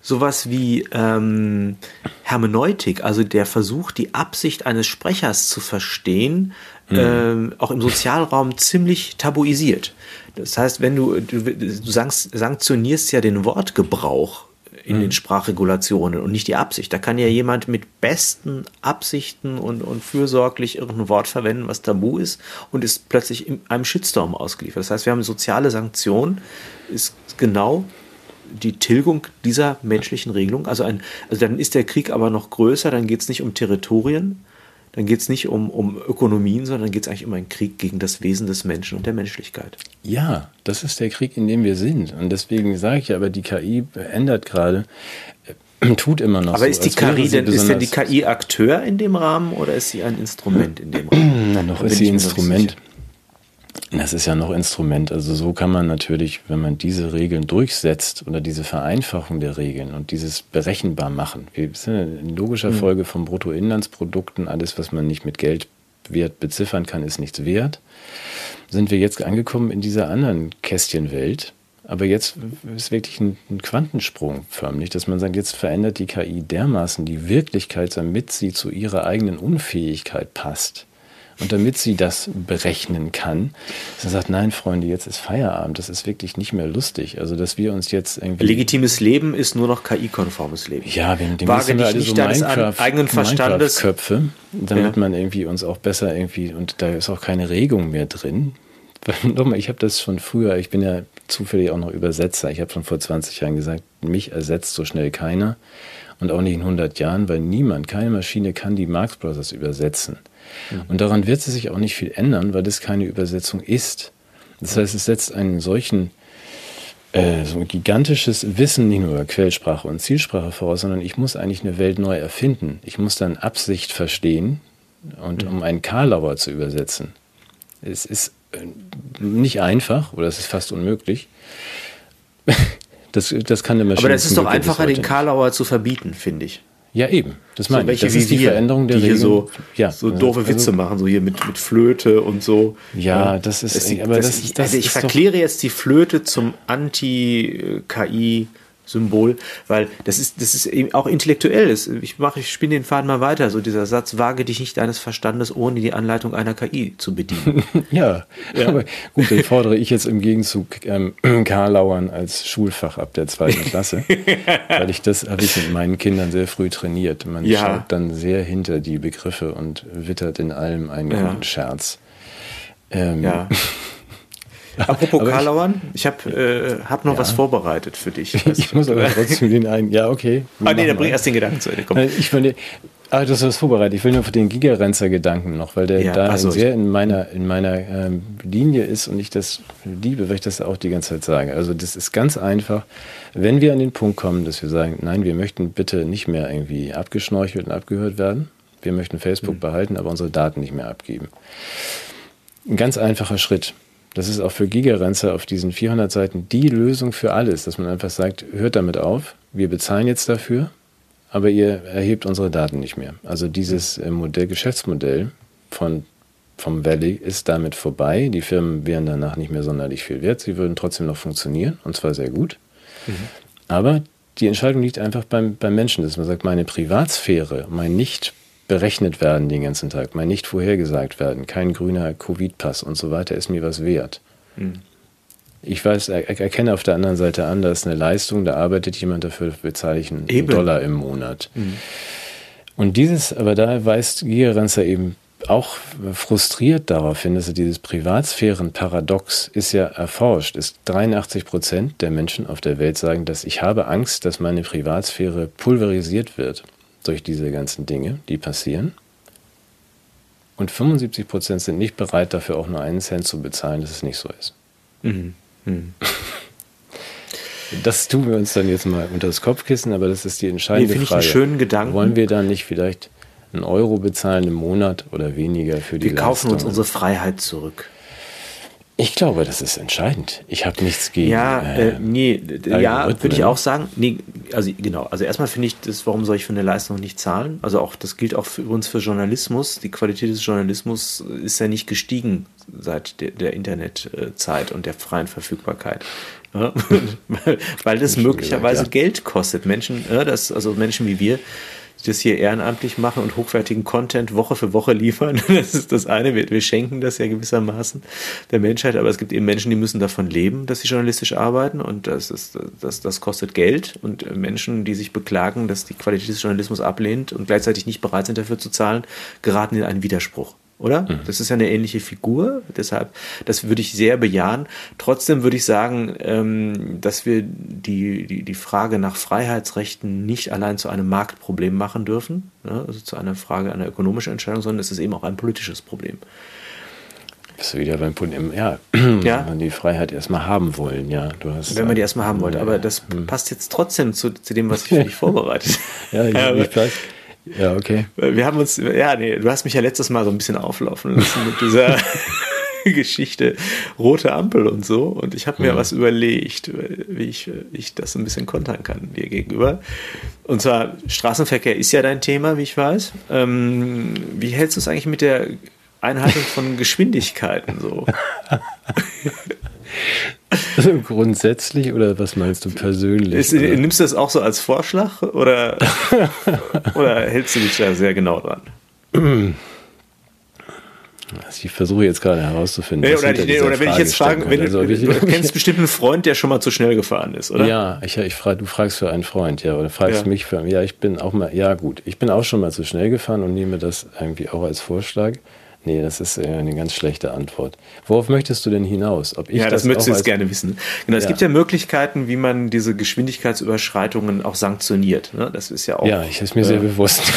sowas wie ähm, Hermeneutik, also der Versuch, die Absicht eines Sprechers zu verstehen, mhm. ähm, auch im Sozialraum ziemlich tabuisiert. Das heißt, wenn du, du, du sanktionierst ja den Wortgebrauch in mhm. den Sprachregulationen und nicht die Absicht. Da kann ja jemand mit besten Absichten und, und fürsorglich irgendein Wort verwenden, was tabu ist und ist plötzlich in einem Shitstorm ausgeliefert. Das heißt, wir haben soziale Sanktionen, ist genau die Tilgung dieser menschlichen Regelung. Also, ein, also dann ist der Krieg aber noch größer, dann geht es nicht um Territorien, dann geht es nicht um, um Ökonomien, sondern geht es eigentlich um einen Krieg gegen das Wesen des Menschen und der Menschlichkeit. Ja, das ist der Krieg, in dem wir sind. Und deswegen sage ich aber, die KI ändert gerade, äh, tut immer noch aber so. Aber ist, die KI denn, ist denn die KI Akteur in dem Rahmen oder ist sie ein Instrument in dem Rahmen? Na, noch ist sie Instrument. Das ist ja noch Instrument. Also so kann man natürlich, wenn man diese Regeln durchsetzt oder diese Vereinfachung der Regeln und dieses berechenbar machen. Wir sind in logischer mhm. Folge von Bruttoinlandsprodukten, alles, was man nicht mit Geldwert beziffern kann, ist nichts wert. Sind wir jetzt angekommen in dieser anderen Kästchenwelt. Aber jetzt ist wirklich ein, ein Quantensprung förmlich, dass man sagt, jetzt verändert die KI dermaßen die Wirklichkeit, damit sie zu ihrer eigenen Unfähigkeit passt und damit sie das berechnen kann, er sagt, nein, Freunde, jetzt ist Feierabend, das ist wirklich nicht mehr lustig. Also, dass wir uns jetzt irgendwie. Legitimes Leben ist nur noch KI-konformes Leben. Ja, wir, dem Wage dich nicht so Minecraft, eigenen Verstandes. Köpfe, damit ja. man irgendwie uns auch besser irgendwie, und da ist auch keine Regung mehr drin. Nochmal, ich habe das schon früher, ich bin ja zufällig auch noch Übersetzer. Ich habe schon vor 20 Jahren gesagt, mich ersetzt so schnell keiner und auch nicht in 100 Jahren, weil niemand, keine Maschine kann die Marx Brothers übersetzen. Mhm. Und daran wird sich auch nicht viel ändern, weil das keine Übersetzung ist. Das heißt, es setzt einen solchen äh, so ein gigantisches Wissen nicht nur über Quellsprache und Zielsprache voraus, sondern ich muss eigentlich eine Welt neu erfinden. Ich muss dann Absicht verstehen und mhm. um einen Karlauer zu übersetzen. Es ist äh, nicht einfach oder es ist fast unmöglich. Das, das kann eine Maschine. Aber das ist doch einfacher, den Karlauer zu verbieten, finde ich. Ja, eben. Das meine so ich. Das ist die wir, Veränderung der die Regeln. hier so, ja, so doofe also, Witze machen, so hier mit, mit Flöte und so. Ja, das ist, das, aber das, das, das also ich verkläre jetzt die Flöte zum Anti-KI- Symbol, weil das ist, das ist eben auch intellektuell. Ich mache, ich spinne den Faden mal weiter. So dieser Satz, wage dich nicht deines Verstandes, ohne die Anleitung einer KI zu bedienen. ja, ja, aber gut, dann fordere ich jetzt im Gegenzug ähm, Karlauern als Schulfach ab der zweiten Klasse, weil ich das habe ich mit meinen Kindern sehr früh trainiert. Man ja. schaut dann sehr hinter die Begriffe und wittert in allem einen ja. guten Scherz. Ähm, ja. Apropos Karlauern, ich habe äh, hab noch ja. was vorbereitet für dich. ich muss aber trotzdem den einen. Ja, okay. Ah, nee, dann bring erst den Gedanken zu Ende. Komm. Äh, ich finde, ah, du hast was vorbereitet. Ich will nur für den Gigarenzer-Gedanken noch, weil der ja, da also sehr in meiner, in meiner ähm, Linie ist und ich das liebe, weil ich das auch die ganze Zeit sage. Also, das ist ganz einfach. Wenn wir an den Punkt kommen, dass wir sagen, nein, wir möchten bitte nicht mehr irgendwie abgeschnorchelt und abgehört werden. Wir möchten Facebook mhm. behalten, aber unsere Daten nicht mehr abgeben. Ein ganz einfacher Schritt. Das ist auch für Gigarenzer auf diesen 400 Seiten die Lösung für alles, dass man einfach sagt, hört damit auf, wir bezahlen jetzt dafür, aber ihr erhebt unsere Daten nicht mehr. Also dieses äh, Modell, Geschäftsmodell von, vom Valley ist damit vorbei. Die Firmen wären danach nicht mehr sonderlich viel wert. Sie würden trotzdem noch funktionieren und zwar sehr gut. Mhm. Aber die Entscheidung liegt einfach beim, beim Menschen, dass man sagt, meine Privatsphäre, mein nicht berechnet werden den ganzen Tag, mal nicht vorhergesagt werden, kein grüner Covid-Pass und so weiter ist mir was wert. Mhm. Ich weiß, er, erkenne auf der anderen Seite an, da ist eine Leistung, da arbeitet jemand dafür, bezahle ich einen Eben. Dollar im Monat. Mhm. Und dieses, aber da weist Gigerenzer eben auch frustriert daraufhin, dass dieses Privatsphärenparadox ist ja erforscht. Ist 83 Prozent der Menschen auf der Welt sagen, dass ich habe Angst, dass meine Privatsphäre pulverisiert wird durch diese ganzen Dinge, die passieren. Und 75 Prozent sind nicht bereit, dafür auch nur einen Cent zu bezahlen, dass es nicht so ist. Mhm. Mhm. Das tun wir uns dann jetzt mal unter das Kopfkissen, aber das ist die entscheidende nee, Frage. Ich einen schönen Gedanken. Wollen wir dann nicht vielleicht einen Euro bezahlen im Monat oder weniger für die Wir kaufen Leistung? uns unsere Freiheit zurück. Ich glaube, das ist entscheidend. Ich habe nichts gegen. Ja, äh, äh nee, ja, würde ich auch sagen. Nee, also genau. Also erstmal finde ich das, warum soll ich für eine Leistung nicht zahlen? Also auch, das gilt auch für uns für Journalismus. Die Qualität des Journalismus ist ja nicht gestiegen seit der, der Internetzeit und der freien Verfügbarkeit. Ja, weil das möglicherweise gesagt, ja. Geld kostet. Menschen, ja, das, also Menschen wie wir, das hier ehrenamtlich machen und hochwertigen Content Woche für Woche liefern. Das ist das eine. Wir, wir schenken das ja gewissermaßen der Menschheit, aber es gibt eben Menschen, die müssen davon leben, dass sie journalistisch arbeiten und das, ist, das, das kostet Geld. Und Menschen, die sich beklagen, dass die Qualität des Journalismus ablehnt und gleichzeitig nicht bereit sind, dafür zu zahlen, geraten in einen Widerspruch oder? Mhm. Das ist ja eine ähnliche Figur, deshalb, das würde ich sehr bejahen. Trotzdem würde ich sagen, ähm, dass wir die, die, die Frage nach Freiheitsrechten nicht allein zu einem Marktproblem machen dürfen, ne? also zu einer Frage einer ökonomischen Entscheidung, sondern es ist eben auch ein politisches Problem. Bist du wieder beim Problem, ja, ja. wenn man die Freiheit erstmal haben wollen, ja. Du hast, wenn man die erstmal haben wollte, aber das hm. passt jetzt trotzdem zu, zu dem, was ich für dich vorbereitet habe. ja, ja, ich weiß. Ja, okay. Wir haben uns, ja, nee, du hast mich ja letztes Mal so ein bisschen auflaufen lassen mit dieser Geschichte rote Ampel und so. Und ich habe mir mhm. was überlegt, wie ich, wie ich das ein bisschen kontern kann dir gegenüber. Und zwar, Straßenverkehr ist ja dein Thema, wie ich weiß. Ähm, wie hältst du es eigentlich mit der Einhaltung von Geschwindigkeiten so? Also grundsätzlich oder was meinst du persönlich? Ist, nimmst du das auch so als Vorschlag oder, oder hältst du dich da sehr genau dran? Also ich versuche jetzt gerade herauszufinden. Nee, oder, nee, oder wenn ich jetzt fragen, wenn, also, du, du kennst bestimmt einen Freund, der schon mal zu schnell gefahren ist, oder? Ja, ich, ich frage, du fragst für einen Freund, ja, oder fragst ja. mich für, ja, ich bin auch mal, ja gut, ich bin auch schon mal zu schnell gefahren und nehme das irgendwie auch als Vorschlag. Nee, das ist eine ganz schlechte Antwort. Worauf möchtest du denn hinaus? Ob ich ja, das, das möchtest du jetzt gerne wissen. Genau, es ja. gibt ja Möglichkeiten, wie man diese Geschwindigkeitsüberschreitungen auch sanktioniert. Ne? Das ist ja auch. Ja, ich ist mir äh, sehr bewusst.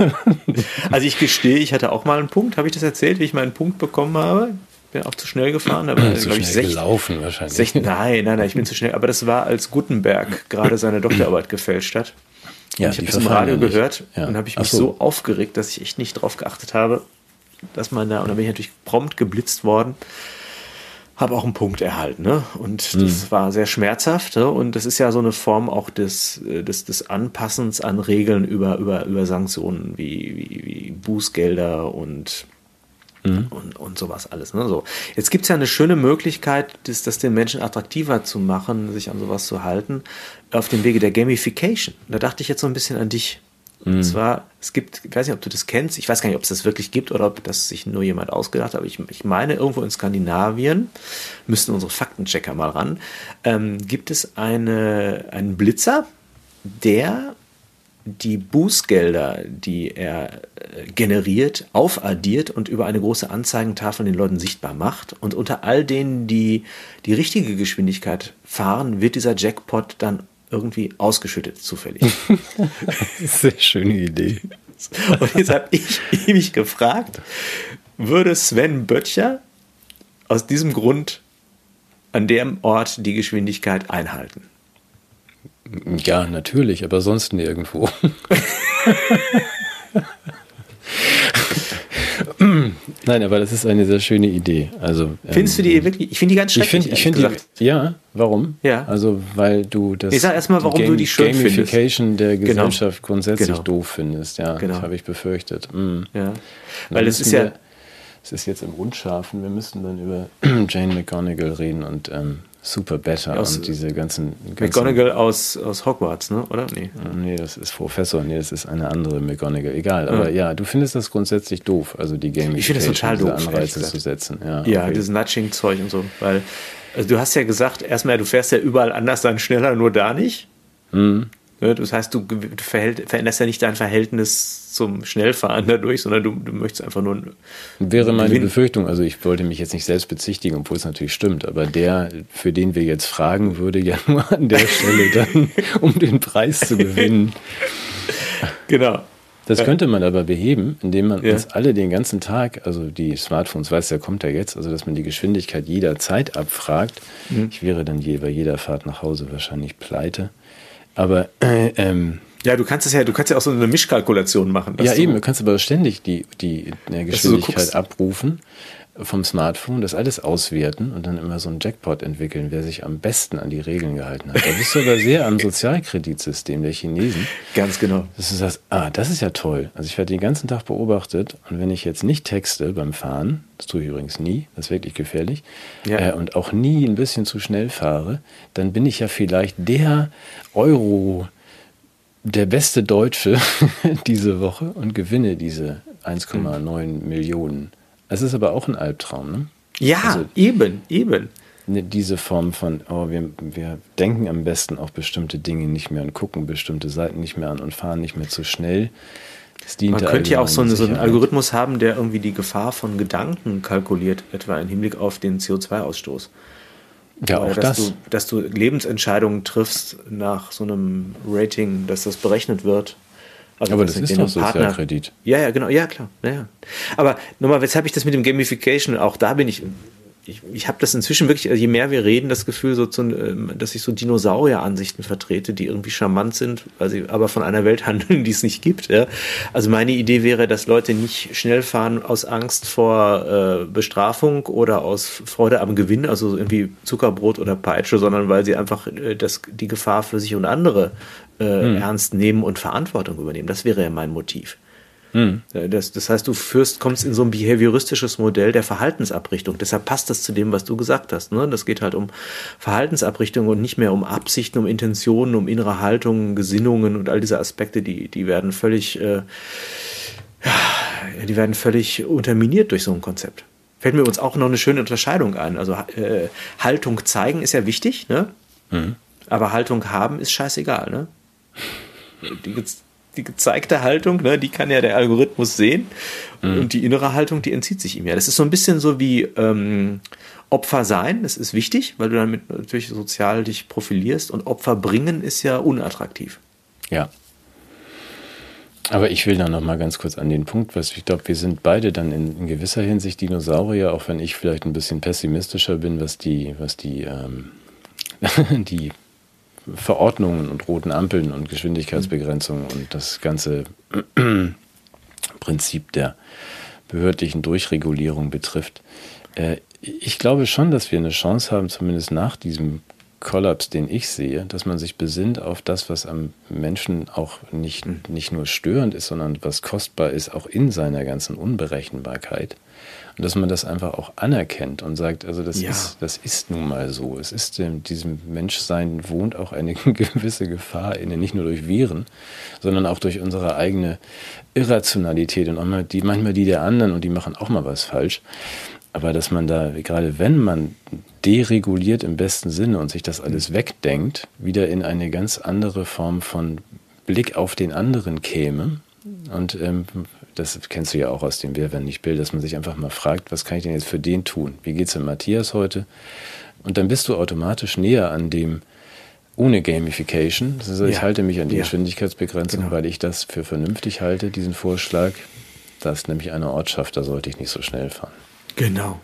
also ich gestehe, ich hatte auch mal einen Punkt. Habe ich das erzählt, wie ich meinen Punkt bekommen habe? Bin auch zu schnell gefahren, aber zu ich sech, gelaufen wahrscheinlich. Sech, nein, nein, nein, ich bin zu schnell. Aber das war, als Gutenberg gerade seine Doktorarbeit gefälscht hat. Ja, ich habe das im Radio gehört ja. und habe ich mich so. so aufgeregt, dass ich echt nicht drauf geachtet habe, dass man da, und da bin ich natürlich prompt geblitzt worden, habe auch einen Punkt erhalten. Ne? Und mhm. das war sehr schmerzhaft. Ne? Und das ist ja so eine Form auch des, äh, des, des Anpassens an Regeln über, über, über Sanktionen wie, wie, wie Bußgelder und Mhm. Und, und sowas alles. Ne? So. Jetzt gibt es ja eine schöne Möglichkeit, das, das den Menschen attraktiver zu machen, sich an sowas zu halten, auf dem Wege der Gamification. Da dachte ich jetzt so ein bisschen an dich. Und mhm. zwar, es gibt, ich weiß nicht, ob du das kennst, ich weiß gar nicht, ob es das wirklich gibt oder ob das sich nur jemand ausgedacht hat, aber ich, ich meine, irgendwo in Skandinavien, müssten unsere Faktenchecker mal ran, ähm, gibt es eine, einen Blitzer, der die Bußgelder, die er äh, generiert, aufaddiert und über eine große Anzeigentafel den Leuten sichtbar macht. Und unter all denen, die die richtige Geschwindigkeit fahren, wird dieser Jackpot dann irgendwie ausgeschüttet, zufällig. Sehr schöne Idee. Und jetzt habe ich mich gefragt, würde Sven Böttcher aus diesem Grund an dem Ort die Geschwindigkeit einhalten? Ja, natürlich, aber sonst nirgendwo. Nein, aber das ist eine sehr schöne Idee. Also, Findest ähm, du die wirklich? Ich finde die ganz schrecklich. Ich finde find die, ja, warum? Ja. Also, weil du das. Ich sag erstmal, warum Game, du die schön Gamification findest. der genau. Gesellschaft genau. grundsätzlich genau. doof findest. Ja, genau. das habe ich befürchtet. Mhm. Ja. Weil es ist ja. Es ist jetzt im Unscharfen. Wir müssen dann über Jane McGonigal reden und ähm, Super Better aus, und diese ganzen, ganzen McGonagall aus, aus Hogwarts, ne? oder? Nee. Nee, das ist Professor, nee, das ist eine andere McGonagall. Egal, aber ja, ja du findest das grundsätzlich doof, also die Gaming Ich finde das total doof, Anreize zu setzen. Ja, ja okay. dieses Nudging-Zeug und so, weil also du hast ja gesagt, erstmal, du fährst ja überall anders dann schneller, nur da nicht. Mhm. Das heißt, du, veränderst ja nicht dein Verhältnis zum Schnellfahren dadurch, sondern du, du möchtest einfach nur. Wäre meine gewinnen. Befürchtung, also ich wollte mich jetzt nicht selbst bezichtigen, obwohl es natürlich stimmt, aber der, für den wir jetzt fragen, würde ja nur an der Stelle dann, um den Preis zu gewinnen. Genau. Das könnte man aber beheben, indem man ja. uns alle den ganzen Tag, also die Smartphones, weiß ja, kommt ja jetzt, also dass man die Geschwindigkeit jederzeit abfragt. Mhm. Ich wäre dann je, bei jeder Fahrt nach Hause wahrscheinlich pleite. Aber äh, ähm, ja, du kannst es ja, du kannst ja auch so eine Mischkalkulation machen. Ja, eben, du kannst aber ständig die, die, die Geschwindigkeit so abrufen vom Smartphone, das alles auswerten und dann immer so einen Jackpot entwickeln, wer sich am besten an die Regeln gehalten hat. Da bist du aber sehr am Sozialkreditsystem der Chinesen. Ganz genau. Dass du sagst, ah, das ist ja toll. Also ich werde den ganzen Tag beobachtet und wenn ich jetzt nicht texte beim Fahren, das tue ich übrigens nie, das ist wirklich gefährlich, ja. äh, und auch nie ein bisschen zu schnell fahre, dann bin ich ja vielleicht der Euro, der beste Deutsche diese Woche und gewinne diese 1,9 mhm. Millionen es ist aber auch ein Albtraum, ne? Ja, also, eben, eben. Ne, diese Form von, oh, wir, wir denken am besten auch bestimmte Dinge nicht mehr und gucken bestimmte Seiten nicht mehr an und fahren nicht mehr zu schnell. Man könnte ja auch so, eine, so, einen Algorithmus haben, der irgendwie die Gefahr von Gedanken kalkuliert, etwa im Hinblick auf den CO2-Ausstoß. Ja, auch dass das. Du, dass du Lebensentscheidungen triffst nach so einem Rating, dass das berechnet wird also aber das ist doch Sozialkredit. Ja, ja, genau, ja, klar. Ja, ja. Aber nochmal, weshalb ich das mit dem Gamification, auch da bin ich, ich, ich habe das inzwischen wirklich, also je mehr wir reden, das Gefühl, so zu, ähm, dass ich so Dinosaurier-Ansichten vertrete, die irgendwie charmant sind, weil sie aber von einer Welt handeln, die es nicht gibt. Ja. Also meine Idee wäre, dass Leute nicht schnell fahren aus Angst vor äh, Bestrafung oder aus Freude am Gewinn, also irgendwie Zuckerbrot oder Peitsche, sondern weil sie einfach äh, das, die Gefahr für sich und andere äh, hm. ernst nehmen und Verantwortung übernehmen. Das wäre ja mein Motiv. Hm. Das, das heißt, du führst, kommst in so ein behavioristisches Modell der Verhaltensabrichtung. Deshalb passt das zu dem, was du gesagt hast. Ne? Das geht halt um Verhaltensabrichtung und nicht mehr um Absichten, um Intentionen, um innere Haltungen, Gesinnungen und all diese Aspekte, die, die werden völlig, äh, die werden völlig unterminiert durch so ein Konzept. Fällt mir uns auch noch eine schöne Unterscheidung ein. Also äh, Haltung zeigen ist ja wichtig, ne? Mhm. Aber Haltung haben ist scheißegal, ne? Die, die gezeigte Haltung, ne, die kann ja der Algorithmus sehen. Mhm. Und die innere Haltung, die entzieht sich ihm ja. Das ist so ein bisschen so wie ähm, Opfer sein, das ist wichtig, weil du damit natürlich sozial dich profilierst. Und Opfer bringen ist ja unattraktiv. Ja. Aber ich will da noch mal ganz kurz an den Punkt, was ich glaube, wir sind beide dann in, in, gewisser Hinsicht Dinosaurier, auch wenn ich vielleicht ein bisschen pessimistischer bin, was die, was die, ähm, die Verordnungen und roten Ampeln und Geschwindigkeitsbegrenzungen und das ganze Prinzip der behördlichen Durchregulierung betrifft. Äh, ich glaube schon, dass wir eine Chance haben, zumindest nach diesem Kollaps, den ich sehe, dass man sich besinnt auf das, was am Menschen auch nicht, nicht nur störend ist, sondern was kostbar ist, auch in seiner ganzen Unberechenbarkeit. Und dass man das einfach auch anerkennt und sagt, also das, ja. ist, das ist nun mal so. Es ist in diesem Menschsein wohnt auch eine gewisse Gefahr inne, nicht nur durch Viren, sondern auch durch unsere eigene Irrationalität und auch mal die, manchmal die der anderen und die machen auch mal was falsch. Aber dass man da, gerade wenn man dereguliert im besten Sinne und sich das alles wegdenkt, wieder in eine ganz andere Form von Blick auf den anderen käme und ähm, das kennst du ja auch aus dem Wer, wenn nicht Bild, dass man sich einfach mal fragt, was kann ich denn jetzt für den tun? Wie geht es dem Matthias heute? Und dann bist du automatisch näher an dem ohne Gamification. Das heißt, ja. ich halte mich an die ja. Geschwindigkeitsbegrenzung, genau. weil ich das für vernünftig halte, diesen Vorschlag. Das ist nämlich eine Ortschaft, da sollte ich nicht so schnell fahren. Genau.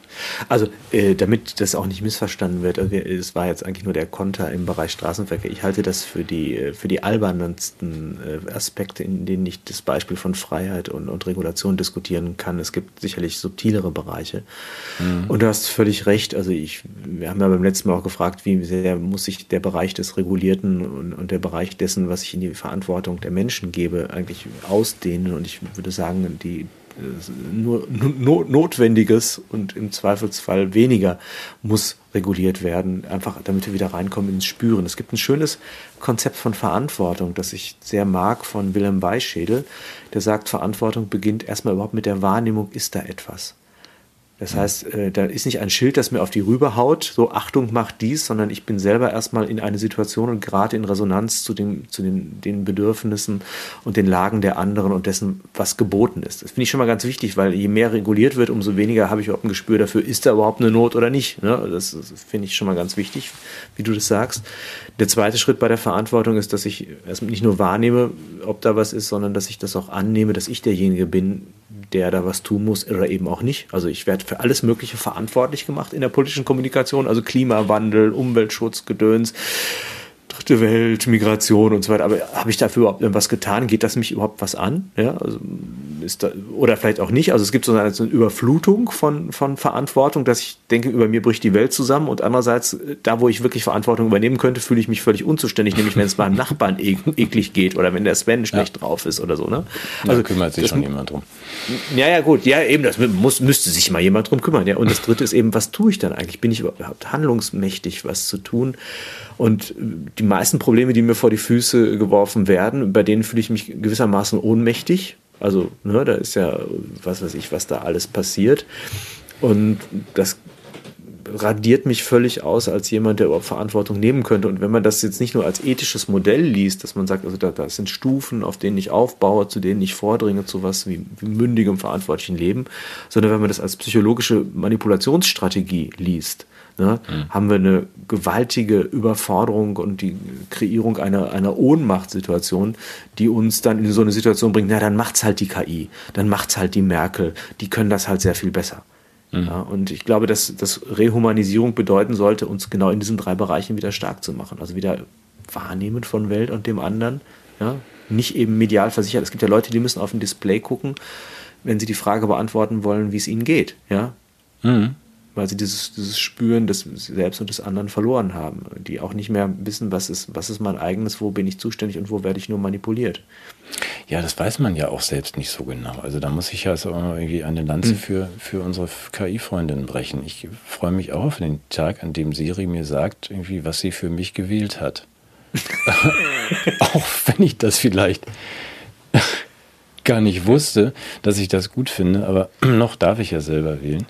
Also, äh, damit das auch nicht missverstanden wird, also, es war jetzt eigentlich nur der Konter im Bereich Straßenverkehr. Ich halte das für die, äh, für die albernsten äh, Aspekte, in denen ich das Beispiel von Freiheit und, und Regulation diskutieren kann. Es gibt sicherlich subtilere Bereiche. Mhm. Und du hast völlig recht. Also, ich, wir haben ja beim letzten Mal auch gefragt, wie sehr muss sich der Bereich des Regulierten und, und der Bereich dessen, was ich in die Verantwortung der Menschen gebe, eigentlich ausdehnen. Und ich würde sagen, die, nur, nur Notwendiges und im Zweifelsfall weniger muss reguliert werden, einfach damit wir wieder reinkommen ins Spüren. Es gibt ein schönes Konzept von Verantwortung, das ich sehr mag von Wilhelm Weischädel, der sagt, Verantwortung beginnt erstmal überhaupt mit der Wahrnehmung, ist da etwas. Das heißt, äh, da ist nicht ein Schild, das mir auf die Rübe haut, so Achtung, macht dies, sondern ich bin selber erstmal in eine Situation und gerate in Resonanz zu, dem, zu den, den Bedürfnissen und den Lagen der anderen und dessen, was geboten ist. Das finde ich schon mal ganz wichtig, weil je mehr reguliert wird, umso weniger habe ich überhaupt ein Gespür dafür, ist da überhaupt eine Not oder nicht. Ne? Das, das finde ich schon mal ganz wichtig, wie du das sagst. Der zweite Schritt bei der Verantwortung ist, dass ich erstmal nicht nur wahrnehme, ob da was ist, sondern dass ich das auch annehme, dass ich derjenige bin, der da was tun muss oder eben auch nicht. Also ich werde für alles Mögliche verantwortlich gemacht in der politischen Kommunikation, also Klimawandel, Umweltschutz, Gedöns dritte Welt, Migration und so weiter. Aber habe ich dafür überhaupt irgendwas getan? Geht das mich überhaupt was an? Ja, also ist da, oder vielleicht auch nicht. Also es gibt so eine, so eine, Überflutung von, von Verantwortung, dass ich denke, über mir bricht die Welt zusammen. Und andererseits, da wo ich wirklich Verantwortung übernehmen könnte, fühle ich mich völlig unzuständig, nämlich wenn es meinem Nachbarn e eklig geht oder wenn der Sven schlecht ja. drauf ist oder so. Ne? Also da kümmert sich schon jemand drum. Ja, ja, gut. Ja, eben, das muss, müsste sich mal jemand drum kümmern. Ja. Und das dritte ist eben, was tue ich dann eigentlich? Bin ich überhaupt handlungsmächtig, was zu tun? Und die meisten Probleme, die mir vor die Füße geworfen werden, bei denen fühle ich mich gewissermaßen ohnmächtig. Also, ne, da ist ja, was weiß ich, was da alles passiert. Und das radiert mich völlig aus als jemand, der überhaupt Verantwortung nehmen könnte. Und wenn man das jetzt nicht nur als ethisches Modell liest, dass man sagt, also da, da sind Stufen, auf denen ich aufbaue, zu denen ich vordringe, zu was wie, wie mündigem, verantwortlichen Leben, sondern wenn man das als psychologische Manipulationsstrategie liest, ne, mhm. haben wir eine gewaltige Überforderung und die Kreierung einer, einer Ohnmachtssituation, die uns dann in so eine Situation bringt, na, dann macht's halt die KI, dann macht's halt die Merkel, die können das halt sehr viel besser. Mhm. Ja, und ich glaube, dass, dass Rehumanisierung bedeuten sollte, uns genau in diesen drei Bereichen wieder stark zu machen. Also wieder wahrnehmen von Welt und dem anderen, ja, nicht eben medial versichert. Es gibt ja Leute, die müssen auf ein Display gucken, wenn sie die Frage beantworten wollen, wie es ihnen geht. Ja? Mhm weil sie dieses, dieses Spüren des Selbst und des anderen verloren haben, die auch nicht mehr wissen, was ist, was ist mein eigenes, wo bin ich zuständig und wo werde ich nur manipuliert. Ja, das weiß man ja auch selbst nicht so genau. Also da muss ich ja also irgendwie eine Lanze mhm. für, für unsere KI-Freundinnen brechen. Ich freue mich auch auf den Tag, an dem Siri mir sagt, irgendwie, was sie für mich gewählt hat. auch wenn ich das vielleicht gar nicht wusste, dass ich das gut finde, aber noch darf ich ja selber wählen.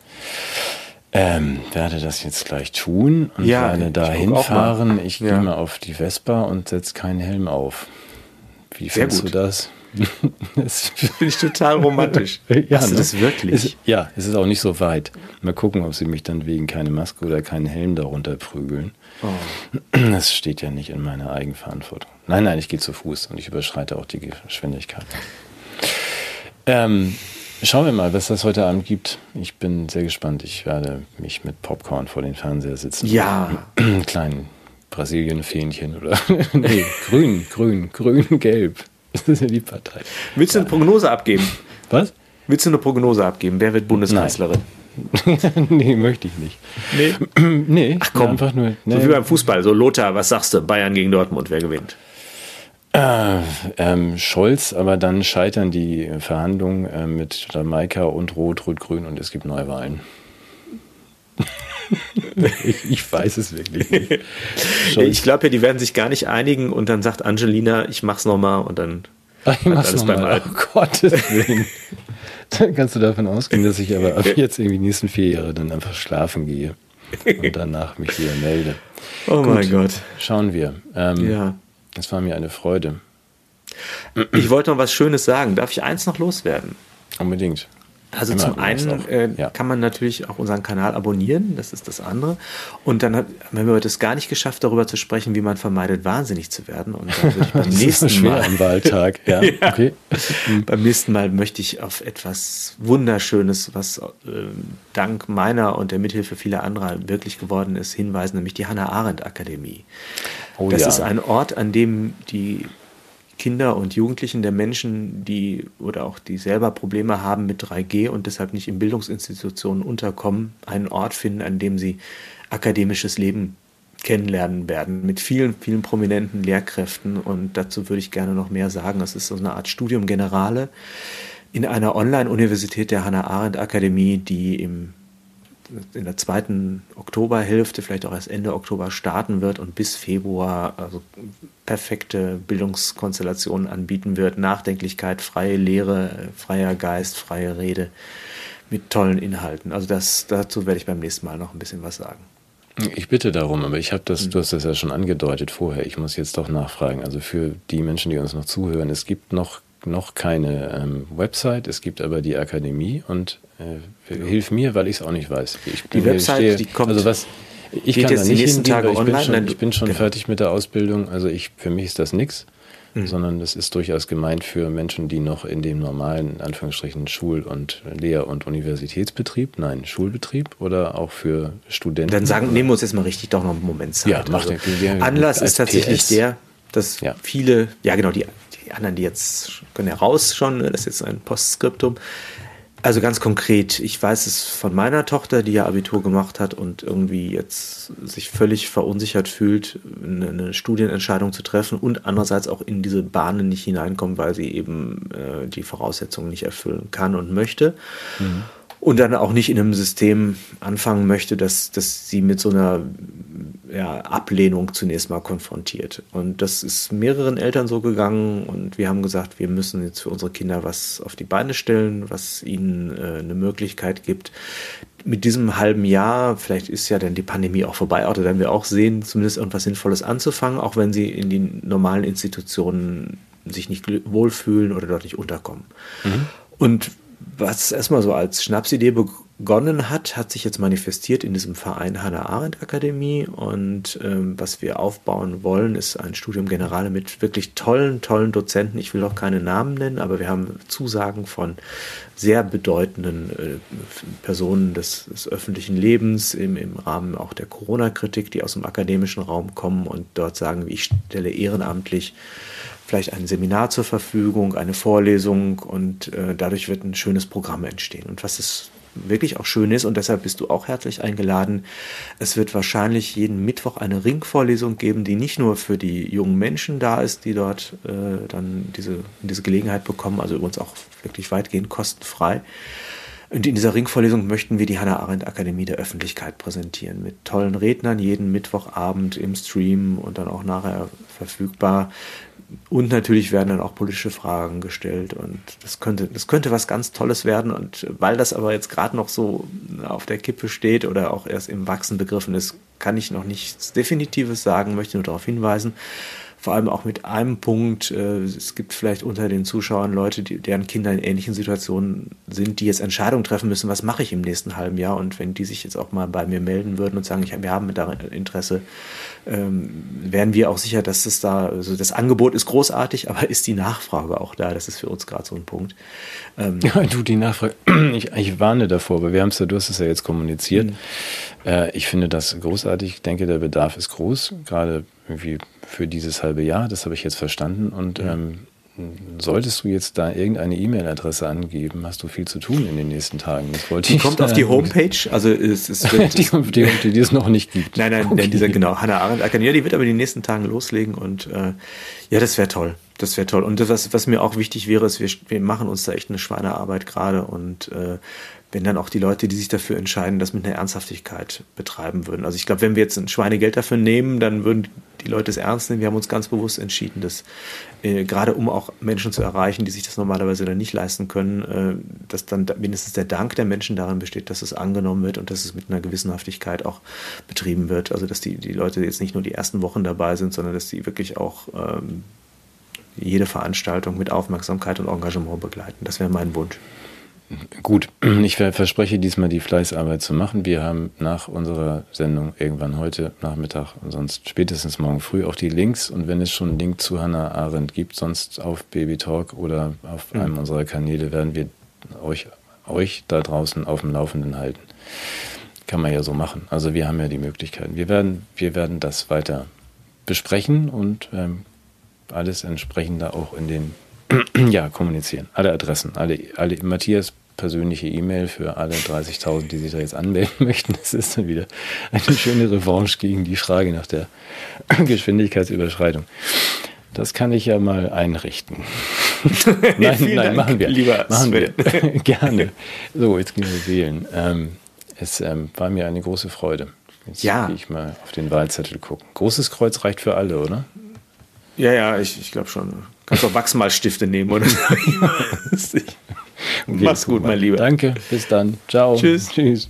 Ähm, werde das jetzt gleich tun und ja, werde da hinfahren. Ich ja. gehe mal auf die Vespa und setze keinen Helm auf. Wie findest du das? das finde ich total romantisch. ja, Hast du ne? das wirklich? Ist, ja, es ist auch nicht so weit. Mal gucken, ob sie mich dann wegen keine Maske oder keinen Helm darunter prügeln. Oh. Das steht ja nicht in meiner Eigenverantwortung. Nein, nein, ich gehe zu Fuß und ich überschreite auch die Geschwindigkeit. Ähm, Schauen wir mal, was das heute Abend gibt. Ich bin sehr gespannt. Ich werde mich mit Popcorn vor den Fernseher sitzen. Ja. Kleinen Brasilien-Fähnchen oder. nee, grün, grün, grün, gelb. Das ist ja die Partei. Willst du eine Prognose abgeben? Was? Willst du eine Prognose abgeben? Wer wird Bundeskanzlerin? nee, möchte ich nicht. Nee? nee. Ach komm, einfach nur. Nee. So wie beim Fußball. So, Lothar, was sagst du? Bayern gegen Dortmund, wer gewinnt? Äh, ähm, Scholz, aber dann scheitern die Verhandlungen äh, mit Jamaika und Rot, Rot-Grün und es gibt Neuwahlen. ich, ich, weiß es wirklich nicht. Ich glaube ja, die werden sich gar nicht einigen und dann sagt Angelina, ich mach's nochmal und dann ich mach's alles beim Alten. Oh Gottes Willen. dann kannst du davon ausgehen, dass ich aber ab jetzt irgendwie die nächsten vier Jahre dann einfach schlafen gehe und danach mich wieder melde. Oh Gut, mein Gott. Schauen wir. Ähm, ja. Es war mir eine Freude. Ich wollte noch was Schönes sagen. Darf ich eins noch loswerden? Unbedingt. Also Immer zum einen äh, ja. kann man natürlich auch unseren Kanal abonnieren, das ist das andere. Und dann hat, haben wir es gar nicht geschafft, darüber zu sprechen, wie man vermeidet, wahnsinnig zu werden. Und dann würde ich beim nächsten Mal am Wahltag, ja, ja. Okay. beim nächsten Mal möchte ich auf etwas Wunderschönes, was äh, dank meiner und der Mithilfe vieler anderer wirklich geworden ist, hinweisen, nämlich die Hannah Arendt Akademie. Oh, das ja. ist ein Ort, an dem die Kinder und Jugendlichen der Menschen, die oder auch die selber Probleme haben mit 3G und deshalb nicht in Bildungsinstitutionen unterkommen, einen Ort finden, an dem sie akademisches Leben kennenlernen werden mit vielen, vielen prominenten Lehrkräften und dazu würde ich gerne noch mehr sagen. Es ist so eine Art Studium Generale in einer Online-Universität der Hannah Arendt Akademie, die im in der zweiten Oktoberhälfte, vielleicht auch erst Ende Oktober starten wird und bis Februar also perfekte Bildungskonstellationen anbieten wird. Nachdenklichkeit, freie Lehre, freier Geist, freie Rede. mit tollen Inhalten. Also das, dazu werde ich beim nächsten Mal noch ein bisschen was sagen. Ich bitte darum, aber ich habe das, hm. du hast das ja schon angedeutet vorher. Ich muss jetzt doch nachfragen. Also für die Menschen, die uns noch zuhören, es gibt noch, noch keine ähm, Website, es gibt aber die Akademie und äh, ja. hilf mir, weil ich es auch nicht weiß. Ich die Website, stehe, die kommt. Also was, ich kann da nicht hingehen, Tage ich, bin schon, ich bin schon genau. fertig mit der Ausbildung. Also ich, für mich ist das nichts mhm. sondern das ist durchaus gemeint für Menschen, die noch in dem normalen, Anführungsstrichen, Schul- und Lehr- und Universitätsbetrieb, nein, Schulbetrieb oder auch für Studenten. Dann sagen, nehmen wir uns jetzt mal richtig doch noch einen Moment Zeit. Ja, macht also, den, Anlass ist tatsächlich PS. der, dass ja. viele, ja genau, die, die anderen, die jetzt können ja raus schon, ne, das ist jetzt ein Postskriptum, also ganz konkret, ich weiß es von meiner Tochter, die ja Abitur gemacht hat und irgendwie jetzt sich völlig verunsichert fühlt, eine, Studienentscheidung zu treffen und andererseits auch in diese Bahnen nicht hineinkommt, weil sie eben äh, die Voraussetzungen nicht erfüllen kann und möchte. Mhm und dann auch nicht in einem System anfangen möchte, dass, dass sie mit so einer ja, Ablehnung zunächst mal konfrontiert. Und das ist mehreren Eltern so gegangen und wir haben gesagt, wir müssen jetzt für unsere Kinder was auf die Beine stellen, was ihnen äh, eine Möglichkeit gibt. Mit diesem halben Jahr, vielleicht ist ja dann die Pandemie auch vorbei, oder werden wir auch sehen, zumindest irgendwas Sinnvolles anzufangen, auch wenn sie in die normalen Institutionen sich nicht wohlfühlen oder dort nicht unterkommen. Mhm. Und was erstmal so als Schnapsidee begonnen hat, hat sich jetzt manifestiert in diesem Verein Hannah Arendt Akademie. Und ähm, was wir aufbauen wollen, ist ein Studium Generale mit wirklich tollen, tollen Dozenten. Ich will auch keine Namen nennen, aber wir haben Zusagen von sehr bedeutenden äh, Personen des, des, öffentlichen Lebens im, im Rahmen auch der Corona-Kritik, die aus dem akademischen Raum kommen und dort sagen, ich stelle ehrenamtlich vielleicht ein Seminar zur Verfügung, eine Vorlesung und äh, dadurch wird ein schönes Programm entstehen. Und was es wirklich auch schön ist und deshalb bist du auch herzlich eingeladen. Es wird wahrscheinlich jeden Mittwoch eine Ringvorlesung geben, die nicht nur für die jungen Menschen da ist, die dort äh, dann diese, diese Gelegenheit bekommen, also übrigens auch wirklich weitgehend kostenfrei. Und in dieser Ringvorlesung möchten wir die Hannah Arendt Akademie der Öffentlichkeit präsentieren mit tollen Rednern jeden Mittwochabend im Stream und dann auch nachher verfügbar und natürlich werden dann auch politische Fragen gestellt und das könnte, das könnte was ganz Tolles werden. Und weil das aber jetzt gerade noch so auf der Kippe steht oder auch erst im Wachsen begriffen ist, kann ich noch nichts Definitives sagen, möchte nur darauf hinweisen vor allem auch mit einem Punkt, äh, es gibt vielleicht unter den Zuschauern Leute, die, deren Kinder in ähnlichen Situationen sind, die jetzt Entscheidungen treffen müssen, was mache ich im nächsten halben Jahr und wenn die sich jetzt auch mal bei mir melden würden und sagen, ich, wir haben da Interesse, ähm, wären wir auch sicher, dass es da, also das Angebot ist großartig, aber ist die Nachfrage auch da? Das ist für uns gerade so ein Punkt. Ähm, ja, du, die Nachfrage, ich, ich warne davor, weil wir haben es ja, du hast es ja jetzt kommuniziert. Mhm. Äh, ich finde das großartig. Ich denke, der Bedarf ist groß, gerade irgendwie für dieses halbe Jahr. Das habe ich jetzt verstanden. Und ähm, solltest du jetzt da irgendeine E-Mail-Adresse angeben, hast du viel zu tun in den nächsten Tagen. Das wollte die ich kommt auf die Homepage, also es, es wird, die, die, die, die es noch nicht gibt. Nein, nein, okay. dieser genau Hannah Arendt Akademie, die wird aber in den nächsten Tagen loslegen und äh, ja, das wäre toll. Das wäre toll. Und das, was, was mir auch wichtig wäre, ist, wir, wir machen uns da echt eine Schweinearbeit gerade und äh, wenn dann auch die Leute, die sich dafür entscheiden, das mit einer Ernsthaftigkeit betreiben würden. Also ich glaube, wenn wir jetzt ein Schweinegeld dafür nehmen, dann würden die Leute es ernst nehmen. Wir haben uns ganz bewusst entschieden, dass äh, gerade um auch Menschen zu erreichen, die sich das normalerweise dann nicht leisten können, äh, dass dann mindestens der Dank der Menschen darin besteht, dass es angenommen wird und dass es mit einer Gewissenhaftigkeit auch betrieben wird. Also dass die, die Leute jetzt nicht nur die ersten Wochen dabei sind, sondern dass die wirklich auch ähm, jede Veranstaltung mit Aufmerksamkeit und Engagement begleiten. Das wäre mein Wunsch. Gut, ich verspreche diesmal die Fleißarbeit zu machen. Wir haben nach unserer Sendung irgendwann heute Nachmittag und sonst spätestens morgen früh auch die Links. Und wenn es schon einen Link zu Hannah Arendt gibt, sonst auf Baby Talk oder auf mhm. einem unserer Kanäle, werden wir euch, euch da draußen auf dem Laufenden halten. Kann man ja so machen. Also wir haben ja die Möglichkeiten. Wir werden, wir werden das weiter besprechen und ähm, alles entsprechende auch in den ja, kommunizieren. Alle Adressen, alle, alle Matthias persönliche E-Mail für alle 30.000, die sich da jetzt anmelden möchten. Das ist dann wieder eine schöne Revanche gegen die Frage nach der Geschwindigkeitsüberschreitung. Das kann ich ja mal einrichten. nein, nein, Dank, machen wir. Lieber machen wir. Gerne. So, jetzt gehen wir wählen. Ähm, es ähm, war mir eine große Freude. Jetzt ja. gehe ich mal auf den Wahlzettel gucken. Großes Kreuz reicht für alle, oder? Ja, ja, ich, ich glaube schon. Kannst auch Wachsmalstifte nehmen oder so. Okay, Mach's gut, mein Lieber. Danke, bis dann. Ciao. Tschüss. Tschüss.